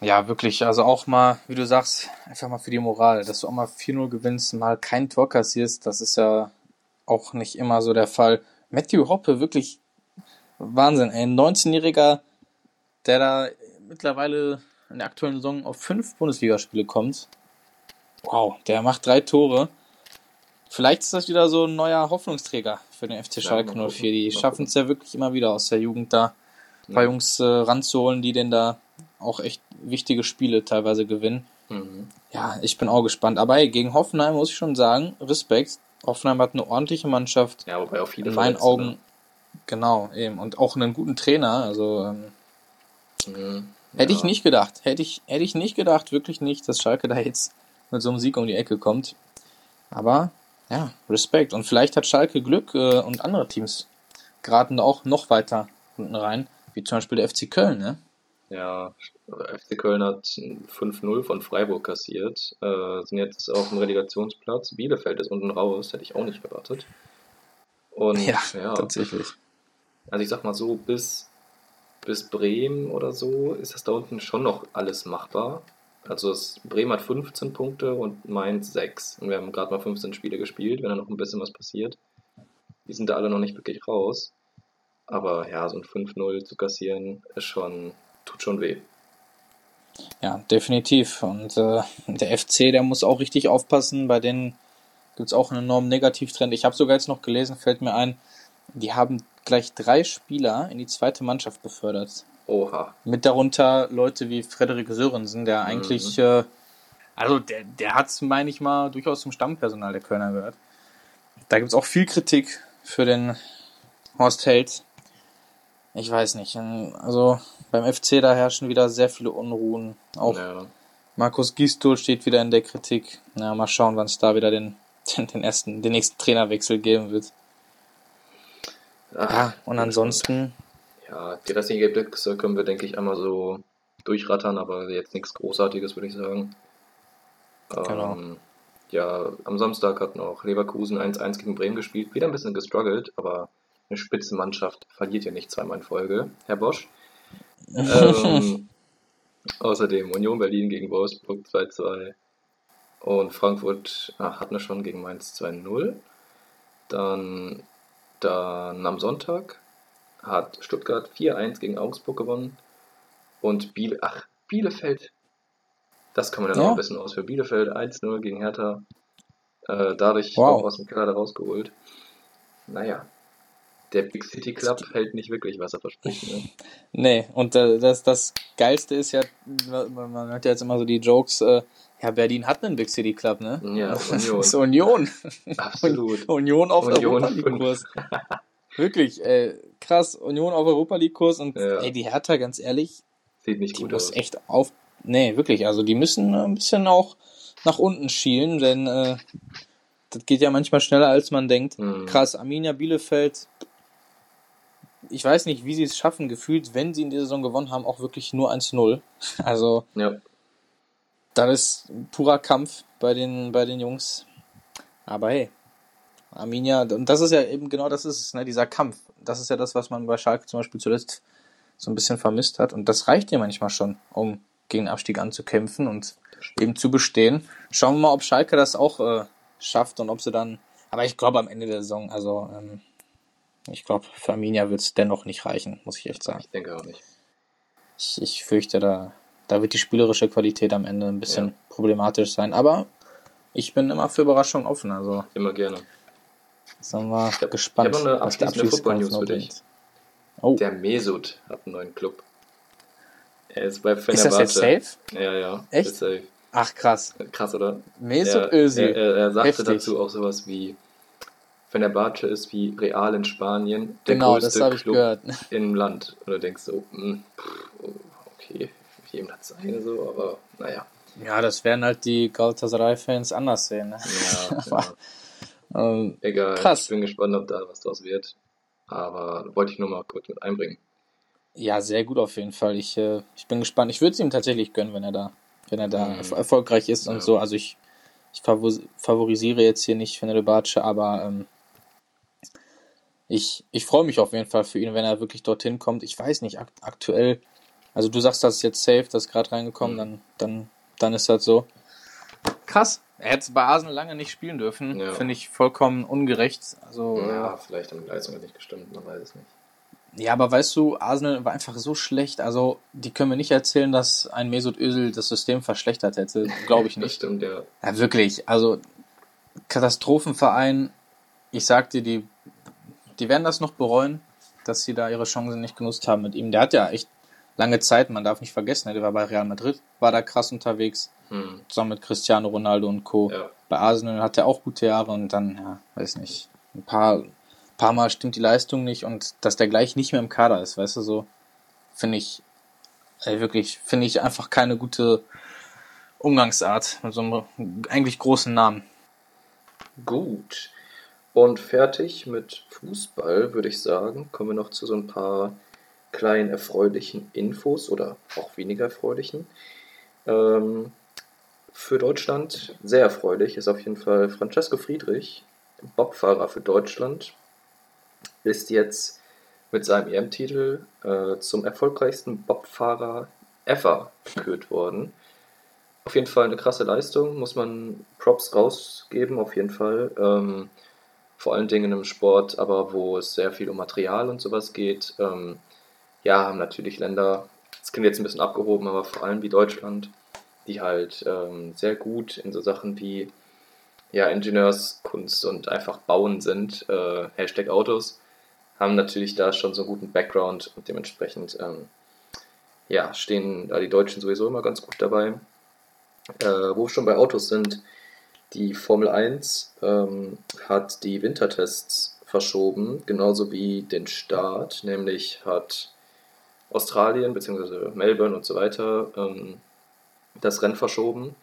Ja, wirklich. Also auch mal, wie du sagst, einfach mal für die Moral, dass du auch mal 4-0 gewinnst, mal kein Tor kassierst, das ist ja auch nicht immer so der Fall. Matthew Hoppe, wirklich Wahnsinn. Ein 19-Jähriger, der da mittlerweile in der aktuellen Saison auf fünf Bundesligaspiele kommt. Wow, der macht drei Tore. Vielleicht ist das wieder so ein neuer Hoffnungsträger für den FC Schalke mal 04. Die schaffen es ja wirklich immer wieder aus der Jugend da ein paar Ja. Jungs äh, ranzuholen, die denn da auch echt wichtige Spiele teilweise gewinnen. Mhm. Ja, ich bin auch gespannt. Aber hey, gegen Hoffenheim muss ich schon sagen, Respekt. Hoffenheim hat eine ordentliche Mannschaft. Ja, wobei auch viele In meinen Verletzte, Augen, genau, eben. Und auch einen guten Trainer. Also ähm, ne? Mhm. Hätte Ja. ich nicht gedacht. Hätte ich, hätte ich nicht gedacht, wirklich nicht, dass Schalke da jetzt mit so einem Sieg um die Ecke kommt. Aber ja, Respekt. Und vielleicht hat Schalke Glück äh, und andere Teams geraten auch noch weiter unten rein, wie zum Beispiel der FC Köln, ne? Ja, FC Köln hat 5-0 von Freiburg kassiert, äh, sind jetzt auf dem Relegationsplatz. Bielefeld ist unten raus, hätte ich auch nicht erwartet. Und ja, ja tatsächlich. Also ich sag mal so, bis, bis Bremen oder so ist das da unten schon noch alles machbar. Also es, Bremen hat 15 Punkte und Mainz 6. Und wir haben gerade mal 15 Spiele gespielt, wenn da noch ein bisschen was passiert. Die sind da alle noch nicht wirklich raus. Aber ja, so ein 5-0 zu kassieren ist schon, tut schon weh. Ja, definitiv. Und äh, der FC, der muss auch richtig aufpassen. Bei denen gibt es auch einen enormen Negativtrend. Ich habe sogar jetzt noch gelesen, fällt mir ein, die haben gleich drei Spieler in die zweite Mannschaft befördert. Oha. Mit darunter Leute wie Frederik Sörensen, der eigentlich, mhm. äh, also der, der hat es, meine ich mal, durchaus zum Stammpersonal der Kölner gehört. Da gibt es auch viel Kritik für den Horst Held. Ich weiß nicht. Also beim FC da herrschen wieder sehr viele Unruhen. Auch ja. Markus Gistol steht wieder in der Kritik. Na, mal schauen, wann es da wieder den, den, den, ersten, den nächsten Trainerwechsel geben wird. Ach, und ansonsten ja, die restlichen Ergebnisse können wir, denke ich, einmal so durchrattern, aber jetzt nichts Großartiges, würde ich sagen. Genau. Ähm, ja, am Samstag hat noch Leverkusen 1-1 gegen Bremen gespielt. Wieder ein bisschen gestruggelt, aber eine Spitzenmannschaft verliert ja nicht zweimal in Folge, Herr Bosch. ähm, außerdem Union Berlin gegen Wolfsburg 2-2 und Frankfurt ach, hatten wir schon gegen Mainz 2-0. Dann, dann am Sonntag hat Stuttgart 4-1 gegen Augsburg gewonnen. Und Biele, ach, Bielefeld, das kann man dann ja. auch ein bisschen aus für Bielefeld, 1-0 gegen Hertha. Äh, dadurch wow. auch aus dem Keller rausgeholt. Naja, der Big City Club hält nicht wirklich, was er verspricht. Ne? Nee, und äh, das, das Geilste ist ja, man hört ja jetzt immer so die Jokes, äh, ja, Berlin hat einen Big City Club, ne? Ja, Union. das ist Union. Absolut. Union auf Union Europa-Kurs. Wirklich, äh, krass, Union auf Europa League Kurs und ja. ey, die Hertha, ganz ehrlich, sieht nicht die gut muss aus. echt auf. Nee, wirklich, also die müssen ein bisschen auch nach unten schielen, denn äh, das geht ja manchmal schneller als man denkt. Mhm. Krass, Arminia Bielefeld, ich weiß nicht, wie sie es schaffen, gefühlt, wenn sie in der Saison gewonnen haben, auch wirklich nur 1-0. Also, ja. Das ist purer Kampf bei den, bei den Jungs. Aber hey, Arminia, und das ist ja eben genau das ist es, ne, dieser Kampf. Das ist ja das, was man bei Schalke zum Beispiel zuletzt so ein bisschen vermisst hat. Und das reicht ja manchmal schon, um gegen Abstieg anzukämpfen und eben zu bestehen. Schauen wir mal, ob Schalke das auch äh, schafft und ob sie dann. Aber ich glaube am Ende der Saison, also ähm, ich glaube, für Arminia wird es dennoch nicht reichen, muss ich echt sagen. Ich denke auch nicht. Ich, ich fürchte, da, da wird die spielerische Qualität am Ende ein bisschen ja. problematisch sein. Aber ich bin immer für Überraschungen offen. Also immer gerne. Sind wir ich hab, gespannt. Ich habe eine abschließende Football-News für dich. Oh. Der Mesut hat einen neuen Club. Er ist bei Fenerbahce. Ist das jetzt safe? Ja, ja. Echt? Safe. Ach, krass. Krass, oder? Mesut Özil. Er, er, er sagte Heftig. dazu auch sowas wie, Fenerbahce ist wie Real in Spanien der genau, größte das Club gehört. im Land. Und du denkst so, mh, hm, okay, jedem hat seine so, aber naja. Ja, das werden halt die Galatasaray-Fans anders sehen. Ne? Ja, ja. Ähm, Egal, krass. ich bin gespannt, ob da was draus wird. Aber wollte ich nur mal kurz mit einbringen. Ja, sehr gut auf jeden Fall. Ich, äh, ich bin gespannt. Ich würde es ihm tatsächlich gönnen, wenn er da, wenn er da mhm. erfolgreich ist und so. Also ich, ich favorisiere jetzt hier nicht Fenerbahce, aber ähm, ich, ich freue mich auf jeden Fall für ihn, wenn er wirklich dorthin kommt. Ich weiß nicht, akt aktuell, also du sagst, das ist jetzt safe, das ist gerade reingekommen, mhm. dann, dann, dann ist das so. Krass. Er hätte bei Arsenal lange nicht spielen dürfen. Ja. Finde ich vollkommen ungerecht. Also, ja, äh, vielleicht haben die Leistungen nicht gestimmt, man weiß es nicht. Ja, aber weißt du, Arsenal war einfach so schlecht. Also, die können mir nicht erzählen, dass ein Mesut Özil das System verschlechtert hätte. Glaube ich nicht. das stimmt, ja. Ja, wirklich. Also, Katastrophenverein. Ich sag dir, die, die werden das noch bereuen, dass sie da ihre Chancen nicht genutzt haben mit ihm. Der hat ja echt lange Zeit, man darf nicht vergessen, der war bei Real Madrid, war da krass unterwegs, hm. zusammen mit Cristiano Ronaldo und Co. Ja. Bei Arsenal hat er auch gute Jahre und dann, ja, weiß nicht, ein paar, paar Mal stimmt die Leistung nicht und dass der gleich nicht mehr im Kader ist, weißt du, so, finde ich, ey, wirklich, finde ich einfach keine gute Umgangsart mit so einem eigentlich großen Namen. Gut. Und fertig mit Fußball, würde ich sagen, kommen wir noch zu so ein paar kleinen erfreulichen Infos oder auch weniger erfreulichen. Ähm, für Deutschland sehr erfreulich ist auf jeden Fall Francesco Friedrich, Bobfahrer für Deutschland, ist jetzt mit seinem EM-Titel äh, zum erfolgreichsten Bobfahrer ever gekürt worden. Auf jeden Fall eine krasse Leistung, muss man Props rausgeben, auf jeden Fall. Ähm, vor allen Dingen im Sport, aber wo es sehr viel um Material und sowas geht. Ähm, ja, haben natürlich Länder, das klingt jetzt ein bisschen abgehoben, aber vor allem wie Deutschland, die halt ähm, sehr gut in so Sachen wie ja, Ingenieurskunst und einfach Bauen sind, äh, Hashtag Autos, haben natürlich da schon so einen guten Background und dementsprechend ähm, ja, stehen da die Deutschen sowieso immer ganz gut dabei. Äh, wo wir schon bei Autos sind, die Formel 1 ähm, hat die Wintertests verschoben, genauso wie den Start, nämlich hat Australien bzw. Melbourne und so weiter ähm, das Rennen verschoben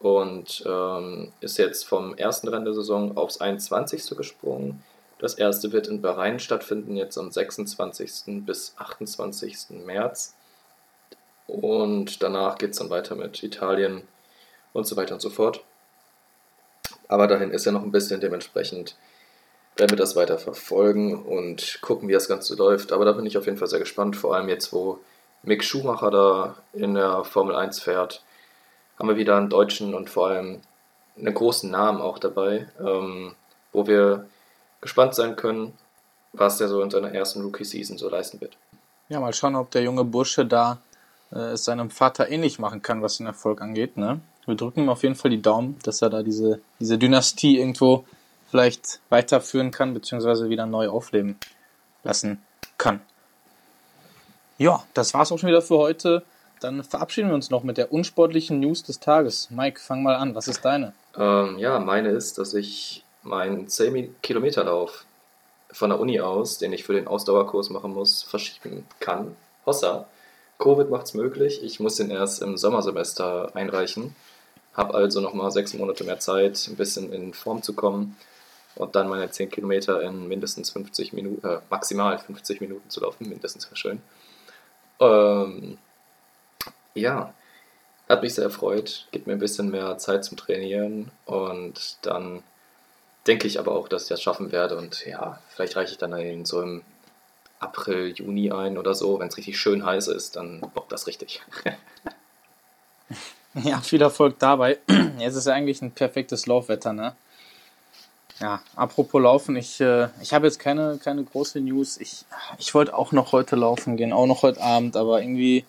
und ähm, ist jetzt vom ersten Rennen der Saison aufs 21. gesprungen. Das erste wird in Bahrain stattfinden, jetzt am 26. bis 28. März. Und danach geht es dann weiter mit Italien und so weiter und so fort. Aber dahin ist ja noch ein bisschen, dementsprechend werden wir das weiter verfolgen und gucken, wie das Ganze läuft. Aber da bin ich auf jeden Fall sehr gespannt, vor allem jetzt, wo Mick Schumacher da in der Formel 1 fährt, haben wir wieder einen deutschen und vor allem einen großen Namen auch dabei, ähm, wo wir gespannt sein können, was der so in seiner ersten Rookie-Season so leisten wird. Ja, mal schauen, ob der junge Bursche da äh, es seinem Vater ähnlich machen kann, was den Erfolg angeht. Ne? Wir drücken ihm auf jeden Fall die Daumen, dass er da diese, diese Dynastie irgendwo vielleicht weiterführen kann, beziehungsweise wieder neu aufleben lassen kann. Ja, das war's auch schon wieder für heute. Dann verabschieden wir uns noch mit der unsportlichen News des Tages. Mike, fang mal an. Was ist deine? Ähm, ja, meine ist, dass ich meinen 10-Kilometer-Lauf von der Uni aus, den ich für den Ausdauerkurs machen muss, verschieben kann. Hossa. Covid macht es möglich. Ich muss den erst im Sommersemester einreichen. Habe also nochmal sechs Monate mehr Zeit, ein bisschen in Form zu kommen und dann meine 10 Kilometer in mindestens 50 Minuten, äh, maximal 50 Minuten zu laufen. Mindestens wäre schön. Ähm, ja, hat mich sehr erfreut, gibt mir ein bisschen mehr Zeit zum Trainieren und dann denke ich aber auch, dass ich das schaffen werde und ja, vielleicht reiche ich dann in so im April, Juni ein oder so. Wenn es richtig schön heiß ist, dann bockt das richtig. ja, viel Erfolg dabei. Jetzt ist ja eigentlich ein perfektes Laufwetter, ne? Ja, apropos Laufen, ich, äh, ich habe jetzt keine, keine große News. Ich, ich wollte auch noch heute laufen gehen, auch noch heute Abend, aber irgendwie,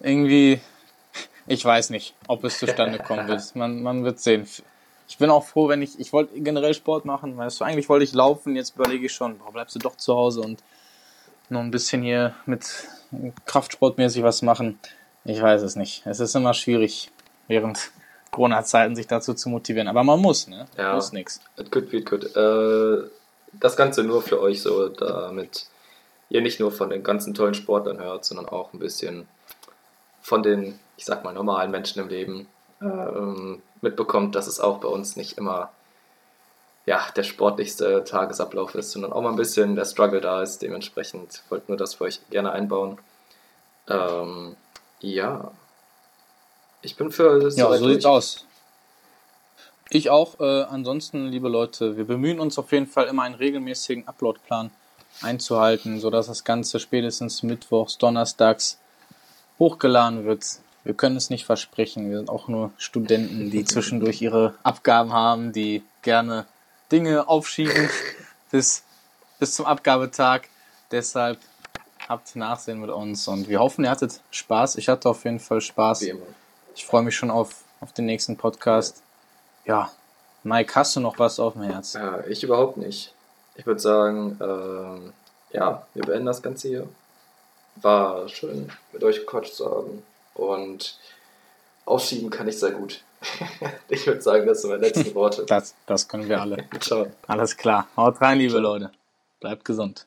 irgendwie, ich weiß nicht, ob es zustande kommen wird. Man, man wird sehen. Ich bin auch froh, wenn ich, ich wollte generell Sport machen, weißt du, eigentlich wollte ich laufen, jetzt überlege ich schon, boah, bleibst du doch zu Hause und noch ein bisschen hier mit Kraftsportmäßig was machen. Ich weiß es nicht. Es ist immer schwierig, während Corona-Zeiten sich dazu zu motivieren. Aber man muss, ne? Ja. Muss nix. It could be good. Äh, das Ganze nur für euch so, damit ihr nicht nur von den ganzen tollen Sportlern hört, sondern auch ein bisschen von den, ich sag mal, normalen Menschen im Leben ähm, mitbekommt, dass es auch bei uns nicht immer ja, der sportlichste Tagesablauf ist, sondern auch mal ein bisschen der Struggle da ist. Dementsprechend wollte nur das für euch gerne einbauen. Ähm, ja, ich bin für das. Ja, so sieht's aus. Ich auch. Äh, ansonsten, liebe Leute, wir bemühen uns auf jeden Fall immer einen regelmäßigen Uploadplan einzuhalten, sodass das Ganze spätestens mittwochs, donnerstags hochgeladen wird. Wir können es nicht versprechen. Wir sind auch nur Studenten, die zwischendurch ihre Abgaben haben, die gerne Dinge aufschieben bis, bis zum Abgabetag. Deshalb habt Nachsehen mit uns und wir hoffen, ihr hattet Spaß. Ich hatte auf jeden Fall Spaß. Ich freue mich schon auf, auf den nächsten Podcast. Ja, Mike, hast du noch was auf dem Herz? Ja, ich überhaupt nicht. Ich würde sagen, ähm, ja, wir beenden das Ganze hier. War schön, mit euch gequatscht zu haben. Und ausschieben kann ich sehr gut. ich würde sagen, das sind meine letzten Worte. Das, das können wir alle. Ciao. Alles klar. Haut rein, liebe Leute. Bleibt gesund.